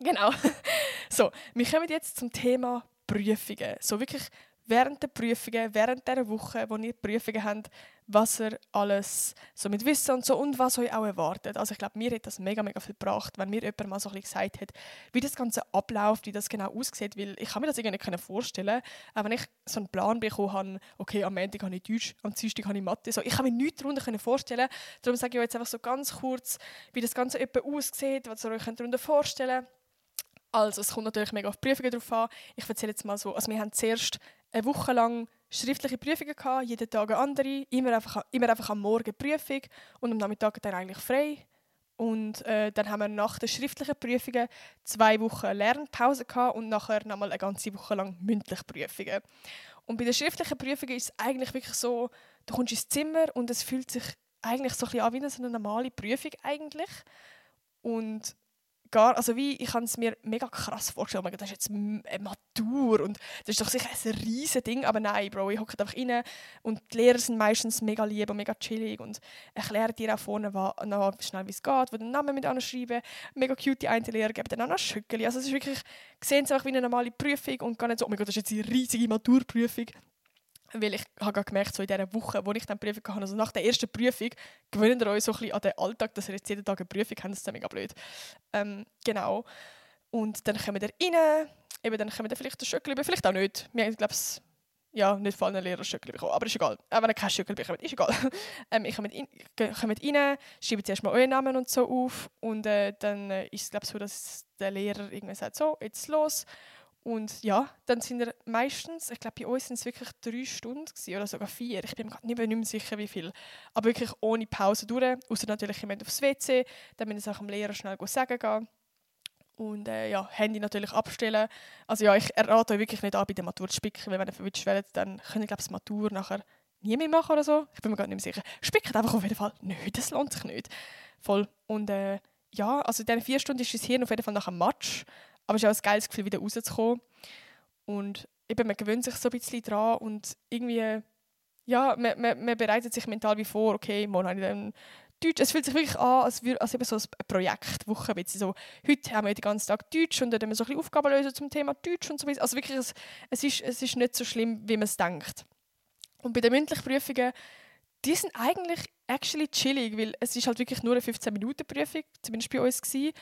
Genau. so, wir kommen jetzt zum Thema Prüfungen. So wirklich während der Prüfungen, während der Woche, wo ihr Prüfungen habt, was ihr alles so mit Wissen und so und was euch auch erwartet. Also ich glaube, mir hat das mega, mega viel gebracht, wenn mir jemand mal so ein gesagt hat, wie das Ganze abläuft, wie das genau aussieht, weil ich kann mir das irgendwie nicht vorstellen, aber wenn ich so einen Plan bekommen habe, okay, am Montag habe ich Deutsch, am Dienstag habe ich Mathe, so, ich kann mir nichts darunter vorstellen, darum sage ich euch jetzt einfach so ganz kurz, wie das Ganze etwa aussieht, was ihr euch darunter vorstellen könnt. Also, es kommt natürlich mega auf die Prüfungen drauf an. Ich erzähle jetzt mal so, also wir haben zuerst eine Woche lang schriftliche Prüfungen gehabt, jeden Tag eine andere, immer einfach, immer einfach am Morgen Prüfung und am Nachmittag dann eigentlich frei. Und äh, dann haben wir nach den schriftlichen Prüfungen zwei Wochen Lernpause gehabt und nachher nochmal eine ganze Woche lang mündliche Prüfungen. Und bei den schriftlichen Prüfungen ist es eigentlich wirklich so, du kommst ins Zimmer und es fühlt sich eigentlich so ein bisschen an wie eine normale Prüfung eigentlich. Und gar, also wie, ich kann es mir mega krass vorstellen, das ist jetzt eine Matur und das ist doch sicher ein riesiges Ding, aber nein, Bro, ich hocke einfach rein und die Lehrer sind meistens mega lieb und mega chillig und erklären dir auch vorne noch schnell, wie es geht, wo den Namen mit anschreiben, mega cute, die eine Lehrer geben dann auch noch Schückeli, also es ist wirklich, sehen sie einfach wie eine normale Prüfung und gar nicht so, oh mein Gott, das ist jetzt eine riesige Maturprüfung, weil ich habe gemerkt, so in dieser Woche, wo ich dann Prüfung hatte, also nach der ersten Prüfung, gewöhnt ihr euch so ein bisschen an den Alltag, dass ihr jetzt jeden Tag eine Prüfung habt, das ist mega blöd. Ähm, genau. Und dann kommen wir rein, eben dann kommen wir vielleicht ein Schöckchen vielleicht auch nicht. Wir haben, glaube ich, ja, nicht von allen Lehrern Schöckchen bekommen, aber ist egal. Auch wenn ihr kein Schöckchen bekommt, ist egal. ähm, ich komme rein, schreibe zuerst mal euren Namen und so auf und äh, dann äh, ist es, glaube ich, so, dass der Lehrer irgendwie sagt, so, jetzt los. Und ja, dann sind wir meistens, ich glaube bei uns sind es wirklich drei Stunden oder sogar vier. Ich bin mir nicht mehr sicher, wie viel. Aber wirklich ohne Pause durch. Außer natürlich jemand aufs WC. Dann müssen wir es auch dem Lehrer schnell sagen gehen. Und äh, ja, Handy natürlich abstellen. Also ja, ich rate euch wirklich nicht an, bei der Matur zu spicken, weil wenn ihr verwünscht werdet, dann könnt ihr, glaube ich, Matur nachher nie mehr machen oder so. Ich bin mir gar nicht mehr sicher. Spickt einfach auf jeden Fall nicht, das lohnt sich nicht. Voll. Und äh, ja, also in diesen vier Stunden ist es hier auf jeden Fall nach einem Match. Aber es ist auch ein geiles Gefühl, wieder rauszukommen. Und eben, man gewöhnt sich so ein bisschen dran und irgendwie, ja, man, man, man bereitet sich mental wie vor, okay, morgen habe ich dann Deutsch. Es fühlt sich wirklich an, als wäre als eben so eine Projektwoche. So, heute haben wir den ganzen Tag Deutsch und dann haben wir so ein bisschen Aufgaben lösen zum Thema Deutsch und so weiter. Also wirklich, es, es, ist, es ist nicht so schlimm, wie man es denkt. Und bei den mündlichen Prüfungen, die sind eigentlich actually chillig, weil es ist halt wirklich nur eine 15-Minuten-Prüfung, zumindest bei uns gewesen.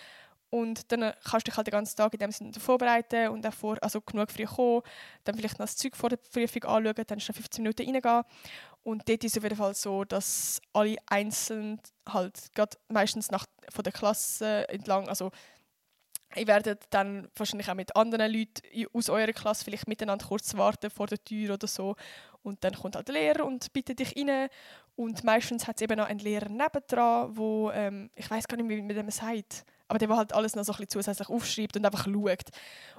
Und dann kannst du dich halt den ganzen Tag in dem Sinne vorbereiten und auch vor, also genug früh kommen, dann vielleicht noch das Zeug vor der Prüfung anschauen, dann schon 15 Minuten reingehen. Und dort ist es auf jeden Fall so, dass alle einzeln halt gerade meistens nach, von der Klasse entlang, also ihr werdet dann wahrscheinlich auch mit anderen Leuten aus eurer Klasse vielleicht miteinander kurz warten vor der Tür oder so. Und dann kommt halt der Lehrer und bittet dich rein. Und meistens hat es eben noch einen Lehrer nebendran, wo, ähm, ich weiß gar nicht, wie man dem sagt, aber der, der halt alles noch so ein bisschen zusätzlich aufschreibt und einfach schaut.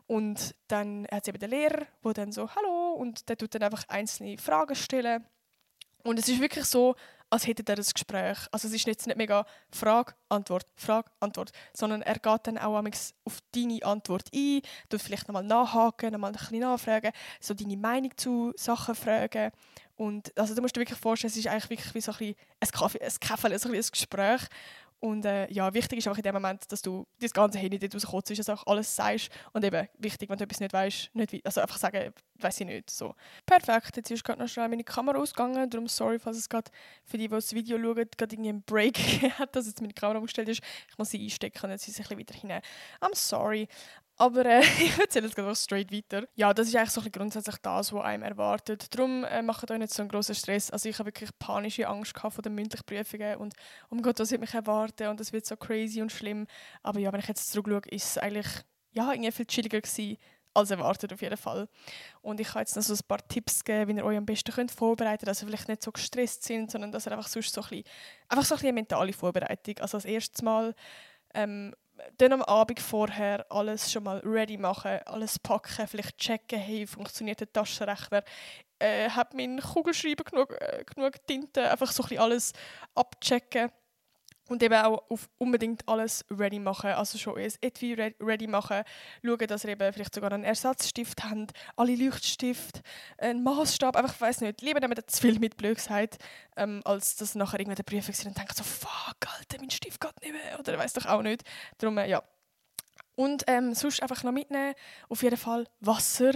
Und dann hat es eben den Lehrer, der dann so «Hallo» und der tut dann einfach einzelne Fragen stellen. Und es ist wirklich so, als hätte er ein Gespräch. Also es ist jetzt nicht mega Frage, Antwort, Frage, Antwort, sondern er geht dann auch auf deine Antwort ein, tut vielleicht nochmal nachhaken, nochmal ein bisschen nachfragen, so deine Meinung zu Sachen fragen. Und also du musst dir wirklich vorstellen, es ist eigentlich wirklich wie so ein, bisschen Kaffee, ein Kaffee, so ein Gespräch. Und äh, ja, wichtig ist auch in dem Moment, dass du das ganze Handy dort rauskotzt, dass du alles sagst. Und eben wichtig, wenn du etwas nicht weißt, nicht, also einfach sagen, weiß ich nicht. So. Perfekt, jetzt ist gerade noch schnell meine Kamera ausgegangen, darum sorry, falls es gerade für die, die das Video schauen, gerade irgendwie einen Break hat, dass jetzt meine Kamera umgestellt ist. Ich muss sie einstecken und jetzt ist sie ein bisschen wieder hinein. I'm sorry. Aber äh, ich erzähle jetzt gerade straight weiter. Ja, das ist eigentlich so ein grundsätzlich das, was einem erwartet. Darum äh, macht euch nicht so einen großen Stress. Also ich habe wirklich panische Angst gehabt vor den mündlichen Prüfungen und oh mein Gott, was wird mich erwarten und das wird so crazy und schlimm. Aber ja, wenn ich jetzt zurückschaue, ist es eigentlich ja, irgendwie viel chilliger gewesen, als erwartet auf jeden Fall. Und ich kann jetzt noch so ein paar Tipps geben, wie ihr euch am besten könnt vorbereiten könnt, dass ihr vielleicht nicht so gestresst sind, sondern dass ihr einfach sonst so ein bisschen, einfach so ein bisschen eine mentale Vorbereitung. Also als erstes Mal ähm, dann am Abend vorher alles schon mal ready machen, alles packen, vielleicht checken, hey, funktioniert der Taschenrechner, äh, hat mein Kugelschreiber genug, äh, genug Tinte, einfach so ein bisschen alles abchecken und eben auch unbedingt alles ready machen, also schon ein Etui ready machen, schauen, dass ihr eben vielleicht sogar einen Ersatzstift habt, alle Leuchtstift, einen Maßstab, einfach, ich weiß nicht, lieber nehmen zu viel mit, blöd gesagt, ähm, als dass nachher irgendwann der Prüfer sind und denkt so, fuck, Alter, mein Stift nicht oder weiß doch auch nicht. Darum, äh, ja. Und ähm, sonst einfach noch mitnehmen, auf jeden Fall Wasser,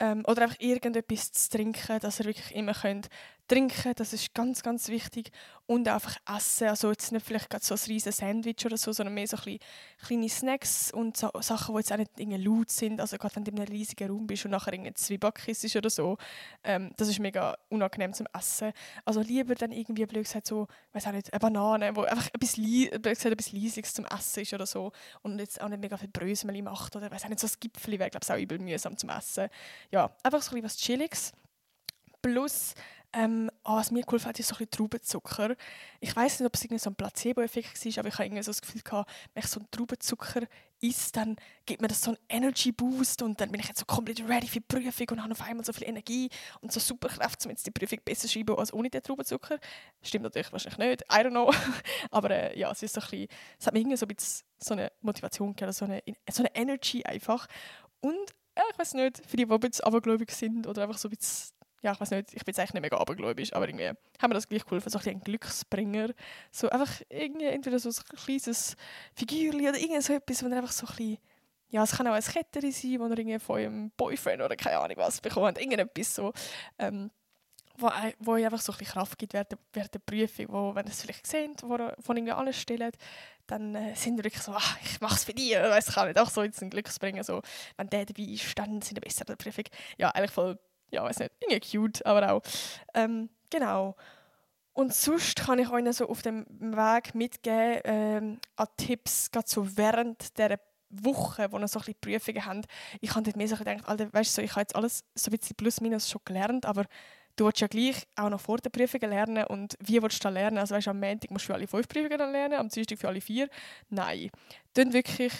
ähm, oder einfach irgendetwas zu trinken, dass ihr wirklich immer könnt trinken, das ist ganz, ganz wichtig. Und einfach essen, also jetzt nicht vielleicht so ein riesiges Sandwich oder so, sondern mehr so ein kleine Snacks und so Sachen, die jetzt auch nicht irgendwie laut sind. Also gerade wenn du in einem riesigen Raum bist und nachher irgendwie Zwieback isst oder so, ähm, das ist mega unangenehm zum Essen. Also lieber dann irgendwie, blöd gesagt, so, weiß auch nicht, eine Banane, wo einfach etwas, blöd gesagt, etwas Leisiges zum Essen ist oder so und jetzt auch nicht mega viel Brösmeli macht oder weiß auch nicht, so ein Gipfel wäre, glaube ich, auch übel mühsam zum Essen. Ja, einfach so ein bisschen was Chilliges. Plus ähm, oh, was mir geholfen hat, ist so ein bisschen Traubenzucker. Ich weiß nicht, ob es irgendwie so ein Placebo-Effekt war, aber ich habe irgendwie so das Gefühl gehabt, wenn ich so einen Traubenzucker isst, dann gibt mir das so einen Energy-Boost und dann bin ich jetzt so komplett ready für die Prüfung und habe auf einmal so viel Energie und so super Kräfte, um jetzt die Prüfung besser schreiben als ohne den Traubenzucker. Stimmt natürlich wahrscheinlich nicht, I don't know. aber äh, ja, es ist so ein bisschen, es hat mir irgendwie so ein bisschen so eine Motivation gegeben, so eine, so eine Energy einfach. Und ja, ich weiß nicht, für die, die ein bisschen abergläubig sind oder einfach so ein bisschen ja, ich weiß nicht, ich bin jetzt eigentlich nicht mega abergläubisch, aber irgendwie haben wir das gleich geholfen, so ein, Glücksbringer. So einfach irgendwie entweder so ein kleines Figürchen oder irgend so etwas, wo er einfach so ein bisschen, ja, es kann auch ein Kettchen sein, wo er irgendwie von eurem Boyfriend oder keine Ahnung was bekommt, irgendetwas so, ähm, wo, wo einfach so ein bisschen Kraft gibt während der, während der Prüfung, wo, wenn ihr es vielleicht seht, wo ihr von irgendwie alles stellt, dann äh, sind wir wirklich so, ach, ich mach's für dich, weiß ich auch nicht, auch so jetzt ein Glücksbringer, so, wenn der dabei ist, dann sind wir besser in der Prüfung. Ja, eigentlich voll ja, weiß nicht, irgendwie cute, aber auch. Ähm, genau. Und sonst kann ich euch so auf dem Weg mitgeben ähm, an Tipps, gerade so während der Woche, wo ihr so ein bisschen Prüfungen habt. Ich habe dort mehr so gedacht, Alter, weißt so, ich habe jetzt alles so ein bisschen plus minus schon gelernt, aber du willst ja gleich auch noch vor der Prüfungen lernen und wie willst du da lernen? Also weißt du, am Montag musst du für alle fünf Prüfungen lernen, am Dienstag für alle vier. Nein. Dann wirklich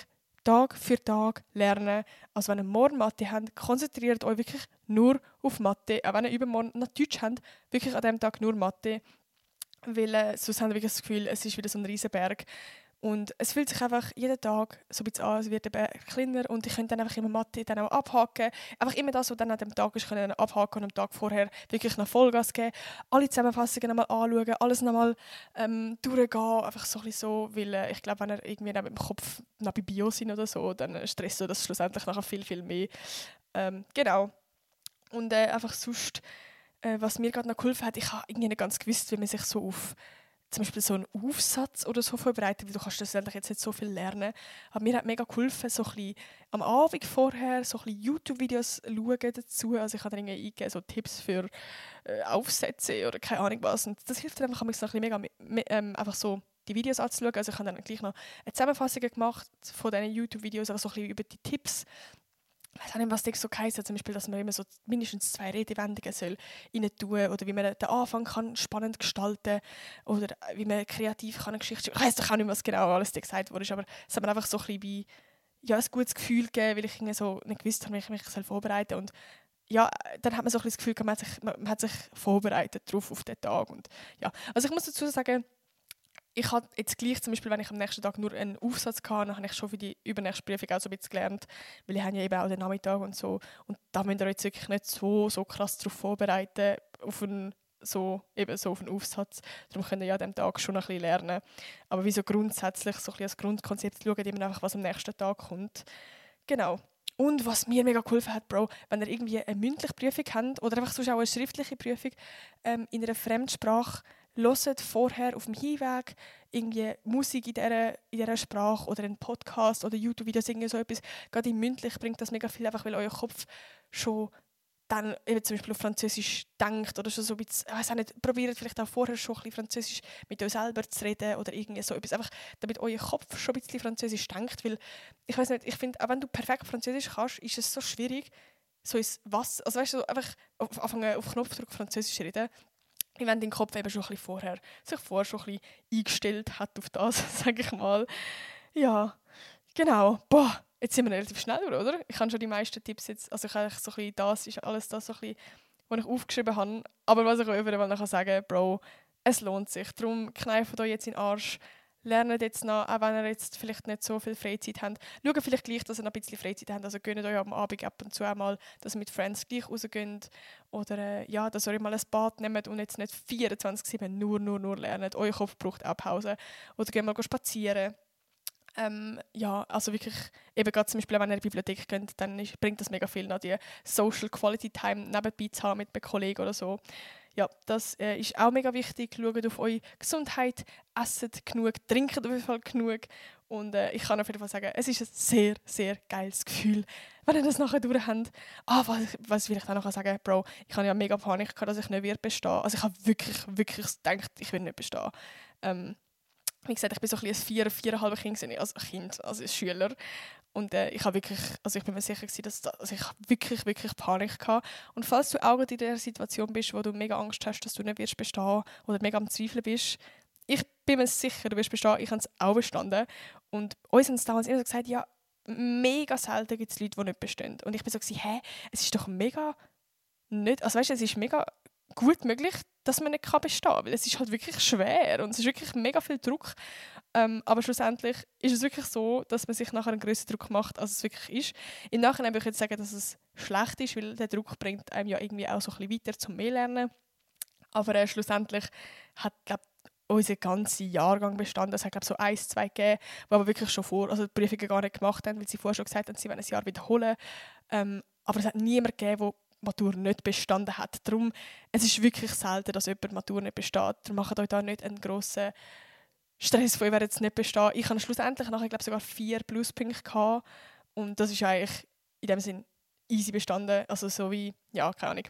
Tag für Tag lernen. Also wenn ihr morgen Mathe habt, konzentriert euch wirklich nur auf Mathe. Auch wenn ihr übermorgen noch Deutsch habt, wirklich an diesem Tag nur Mathe. Weil äh, sonst habt ihr wirklich das Gefühl, es ist wieder so ein Riesenberg. Und es fühlt sich einfach jeden Tag so ein bisschen an, als wird Berg kleiner und ich könnte dann einfach immer Mathe dann auch abhaken. Einfach immer das, was dann an dem Tag ist, können abhaken und am Tag vorher wirklich noch Vollgas geben. Alle Zusammenfassungen nochmal anschauen, alles nochmal ähm, durchgehen. Einfach so ein bisschen so, weil äh, ich glaube, wenn er irgendwie mit dem Kopf noch bei Bio sind oder so, dann stresst das schlussendlich nachher viel, viel mehr. Ähm, genau. Und äh, einfach sonst, äh, was mir gerade noch geholfen hat, ich habe irgendwie nicht ganz gewusst, wie man sich so auf zum Beispiel so einen Aufsatz oder so vorbereiten, weil du kannst das jetzt nicht so viel lernen. Aber mir hat mega geholfen, so ein bisschen am Abend vorher so YouTube-Videos schauen dazu. Also ich habe dann eingegeben, so Tipps für äh, Aufsätze oder keine Ahnung was. Und das hilft dann einfach, mich so ein mega, ähm, einfach so die Videos anzuschauen. Also ich habe dann gleich noch eine Zusammenfassung gemacht von diesen YouTube-Videos, aber so ein bisschen über die Tipps, ich weiß nicht, was das so heisst, zum Beispiel, dass man immer so mindestens zwei Redewendungen soll rein tun oder wie man den Anfang kann spannend gestalten oder wie man kreativ kann eine Geschichte Ich weiß doch auch nicht, was genau alles da gesagt wurde, aber es hat mir einfach so ein bisschen ja, ein gutes Gefühl gegeben, weil ich so nicht gewusst habe, wie ich mich vorbereiten soll. Und ja, dann hat man so ein bisschen das Gefühl, man hat sich, man hat sich vorbereitet darauf, auf den Tag. Und, ja. Also ich muss dazu sagen, ich habe jetzt gleich zum Beispiel, wenn ich am nächsten Tag nur einen Aufsatz hatte, dann habe ich schon für die übernächste Prüfung auch so ein bisschen gelernt, weil ich habe ja eben auch den Nachmittag und so und da müsst ihr jetzt wirklich nicht so, so krass darauf vorbereiten, auf einen, so, eben so auf einen Aufsatz. Darum könnt ihr ja an diesem Tag schon ein bisschen lernen. Aber wie so grundsätzlich, so ein bisschen als Grundkonzept schauen, immer einfach, was am nächsten Tag kommt. Genau. Und was mir mega geholfen hat, Bro, wenn ihr irgendwie eine mündliche Prüfung habt oder einfach sonst auch eine schriftliche Prüfung ähm, in einer Fremdsprache, hört vorher auf dem Hinweg irgendwie Musik in dieser, in dieser Sprache oder einen Podcast oder YouTube-Videos, so etwas. Gerade mündlich bringt das mega viel, einfach weil euer Kopf schon dann eben zum Beispiel auf Französisch denkt oder schon so ein bisschen, ich nicht, probiert vielleicht auch vorher schon ein bisschen Französisch mit euch selber zu reden oder irgendwie so etwas, einfach damit euer Kopf schon ein bisschen Französisch denkt, weil ich weiß nicht, ich finde, auch wenn du perfekt Französisch kannst, ist es so schwierig, so ins Was, also weißt du, einfach auf, anfangen auf Knopfdruck Französisch reden, wenn dein Kopf eben schon ein bisschen vorher sich vorher schon ein bisschen eingestellt hat auf das, sage ich mal. Ja, genau. Boah, jetzt sind wir relativ schnell, oder? Ich habe schon die meisten Tipps jetzt, also ich habe so ein bisschen, das ist alles das so ein bisschen, was ich aufgeschrieben habe. Aber was ich euch überall sagen kann, Bro, es lohnt sich. Darum kneift euch jetzt in den Arsch, lernt jetzt noch, auch wenn ihr jetzt vielleicht nicht so viel Freizeit habt. Schaut vielleicht gleich, dass ihr noch ein bisschen Freizeit habt. Also gönnt euch am Abend ab und zu einmal, dass ihr mit Friends gleich rausgeht. Oder äh, ja, dass ihr mal ein Bad nehmt und jetzt nicht 24-7 nur, nur, nur lernt. Euer Kopf braucht auch Pause. Oder geht mal spazieren. Ähm, ja, also wirklich, eben gerade zum Beispiel, wenn ihr in die Bibliothek geht, dann ist, bringt das mega viel, noch die Social Quality Time nebenbei zu haben mit einem Kollegen oder so. Ja, das äh, ist auch mega wichtig. Schaut auf eure Gesundheit, esset genug, trinkt auf jeden Fall genug. Und äh, ich kann auf jeden Fall sagen, es ist ein sehr, sehr geiles Gefühl, wenn ihr das nachher durch habt. Ah, was, was will ich dann noch sagen? Bro, ich habe ja mega Panik gehabt, dass ich nicht wird bestehen. Also ich habe wirklich, wirklich gedacht, ich will nicht bestehen. Ähm, wie gesagt, ich bin so ein, ein vier, viereinhalb Kind, also Kind, also ein Schüler. Und äh, ich habe wirklich, also ich bin mir sicher gewesen, dass also ich wirklich, wirklich Panik hatte. Und falls du auch in der Situation bist, wo du mega Angst hast, dass du nicht wirst bestehen oder mega am Zweifeln bist, ich bin mir sicher, du wirst bestehen. Ich habe es auch bestanden. Und uns haben es damals immer so gesagt, ja, mega selten gibt es Leute, die nicht bestehen. Und ich bin so, gewesen, hä, es ist doch mega nicht, also weißt du, es ist mega gut möglich, dass man nicht kann bestehen kann. Weil es ist halt wirklich schwer und es ist wirklich mega viel Druck. Ähm, aber schlussendlich ist es wirklich so, dass man sich nachher einen größeren Druck macht, als es wirklich ist. Im Nachhinein würde ich jetzt sagen, dass es schlecht ist, weil der Druck bringt einem ja irgendwie auch so ein bisschen weiter zum mehr lernen. Aber äh, schlussendlich hat, glaube unser ganzer Jahrgang bestanden. Es hat glaube so eins, zwei gegeben, die aber wirklich schon vor, also die Prüfungen gar nicht gemacht haben, weil sie vorher schon gesagt haben, sie wollen ein Jahr wiederholen. Ähm, aber es hat niemand gegeben, der Matur nicht bestanden hat. Darum, es ist wirklich selten, dass jemand Matur nicht besteht. Darum macht euch da nicht einen grossen Stress von, ich werde jetzt nicht bestehen. Ich habe schlussendlich nachher, glaube sogar vier Pluspunkte. Und das ist eigentlich in dem Sinn easy bestanden. Also so wie, ja, keine Ahnung.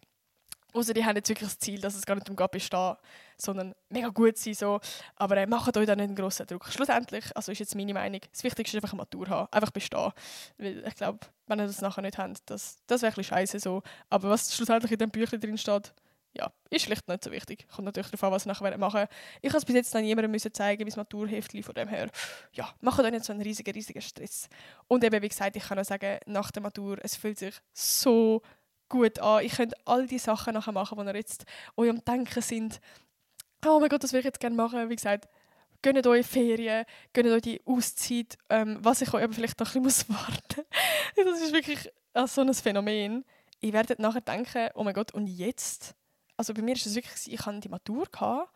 Außer die haben jetzt wirklich das Ziel, dass es gar nicht um bestehen, sondern mega gut sein. So. Aber äh, macht euch da nicht einen grossen Druck. Schlussendlich, also ist jetzt meine Meinung, das Wichtigste ist einfach eine Matur haben. Einfach bestehen. Weil ich glaube, wenn ihr das nachher nicht habt, das, das wäre ein bisschen scheiße so. Aber was schlussendlich in dem Büchlein drin steht, ja, ist vielleicht nicht so wichtig. Kommt natürlich darauf an, was ihr nachher machen Ich habe es bis jetzt noch niemandem müssen zeigen, wie das von dem her. Ja, macht euch nicht so einen riesigen, riesigen Stress. Und eben, wie gesagt, ich kann auch sagen, nach der Matur, es fühlt sich so gut an. Ich könnte all die Sachen nachher machen, die ihr jetzt euch am Denken sind. Oh mein Gott, das würde ich jetzt gerne machen. Wie gesagt, gönnt euch Ferien, gönnt euch die Auszeit. Ähm, was ich euch aber vielleicht noch ein bisschen muss warten Das ist wirklich also so ein Phänomen. Ihr werdet nachher denken, oh mein Gott, und jetzt? Also bei mir ist es wirklich, so, ich hatte die Matur, gehabt,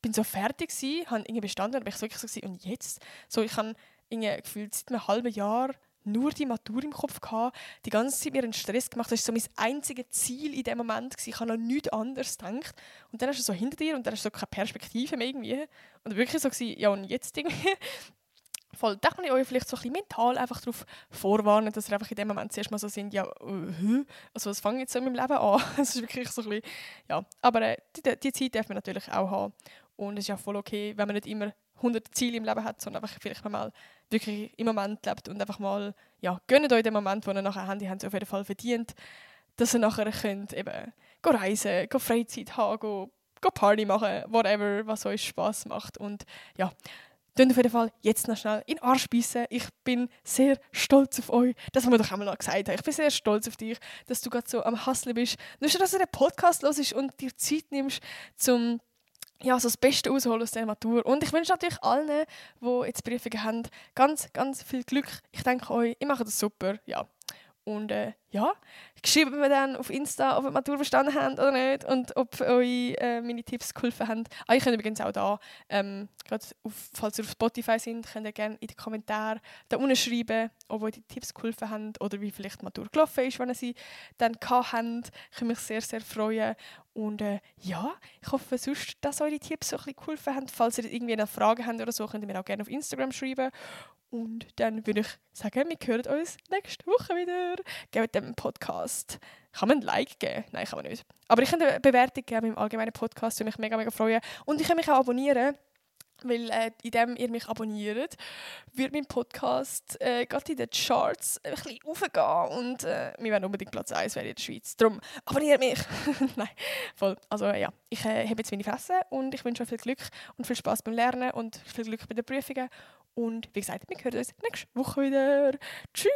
bin so fertig gewesen, habe irgendwie bestanden, aber ich so wirklich so, und jetzt? So, ich habe irgendwie gefühlt seit einem halben Jahr nur die Matur im Kopf gehabt, die ganze Zeit mir einen Stress gemacht. Das war so mein einziges Ziel in dem Moment. Gewesen. Ich habe noch nichts anderes gedacht. Und dann hast du so hinter dir und dann hast du so keine Perspektive mehr irgendwie. Und wirklich so gewesen, ja und jetzt irgendwie. Voll, da kann ich euch vielleicht so ein bisschen mental einfach darauf vorwarnen, dass ihr einfach in dem Moment zuerst mal so sind, ja, uh, also was fange ich jetzt so in meinem Leben an? Das ist wirklich so ein bisschen, ja. Aber äh, die, die Zeit darf man natürlich auch haben. Und es ist ja voll okay, wenn man nicht immer 100 Ziele im Leben hat, sondern einfach vielleicht mal wirklich im Moment lebt und einfach mal, ja, gönnt euch den Moment, wo ihr nachher habt, die haben es auf jeden Fall verdient, dass ihr nachher könnt eben go reisen, go Freizeit haben, go, go Party machen, whatever, was euch Spaß macht und ja, Tun auf jeden Fall jetzt noch schnell in den Arsch beißen. Ich bin sehr stolz auf euch. Das haben wir doch einmal noch gesagt. Ich bin sehr stolz auf dich, dass du gerade so am Hustlen bist. Nur dass du den Podcast hörst und dir Zeit nimmst, zum ja, so das Beste rausholen aus dieser Matur. Und ich wünsche natürlich allen, die jetzt Prüfungen haben, ganz, ganz viel Glück. Ich denke euch, ihr macht das super. Ja. Und äh, ja, schreibt mir dann auf Insta, ob ihr Matur verstanden habt oder nicht und ob euch äh, meine Tipps geholfen haben. Ah, ich könnt übrigens auch da, ähm, gerade falls ihr auf Spotify sind, könnt ihr gerne in den Kommentaren da unten schreiben, ob euch die Tipps geholfen haben oder wie vielleicht Matur gelaufen ist, wenn ihr sie dann gehabt habt. Ich würde mich sehr, sehr freuen. Und äh, ja, ich hoffe sonst, dass die Tipps so ein bisschen geholfen haben. Falls ihr irgendwie eine Frage habt oder so, könnt ihr mir auch gerne auf Instagram schreiben. Und dann würde ich sagen, wir hören uns nächste Woche wieder. Gebt dem Podcast Kann man ein Like geben? Nein, kann man nicht. Aber ich kann eine Bewertung geben im allgemeinen Podcast, würde mich mega, mega freuen. Und ich kann mich auch abonnieren. Weil äh, indem ihr mich abonniert, wird mein Podcast äh, gerade in den Charts ein bisschen aufgehen und äh, wir werden unbedingt Platz 1 werden in der Schweiz. Darum abonniert mich! Nein, voll. Also ja, ich äh, habe jetzt meine Fresse und ich wünsche euch viel Glück und viel Spaß beim Lernen und viel Glück bei den Prüfungen. Und wie gesagt, wir hören uns nächste Woche wieder. Tschüss!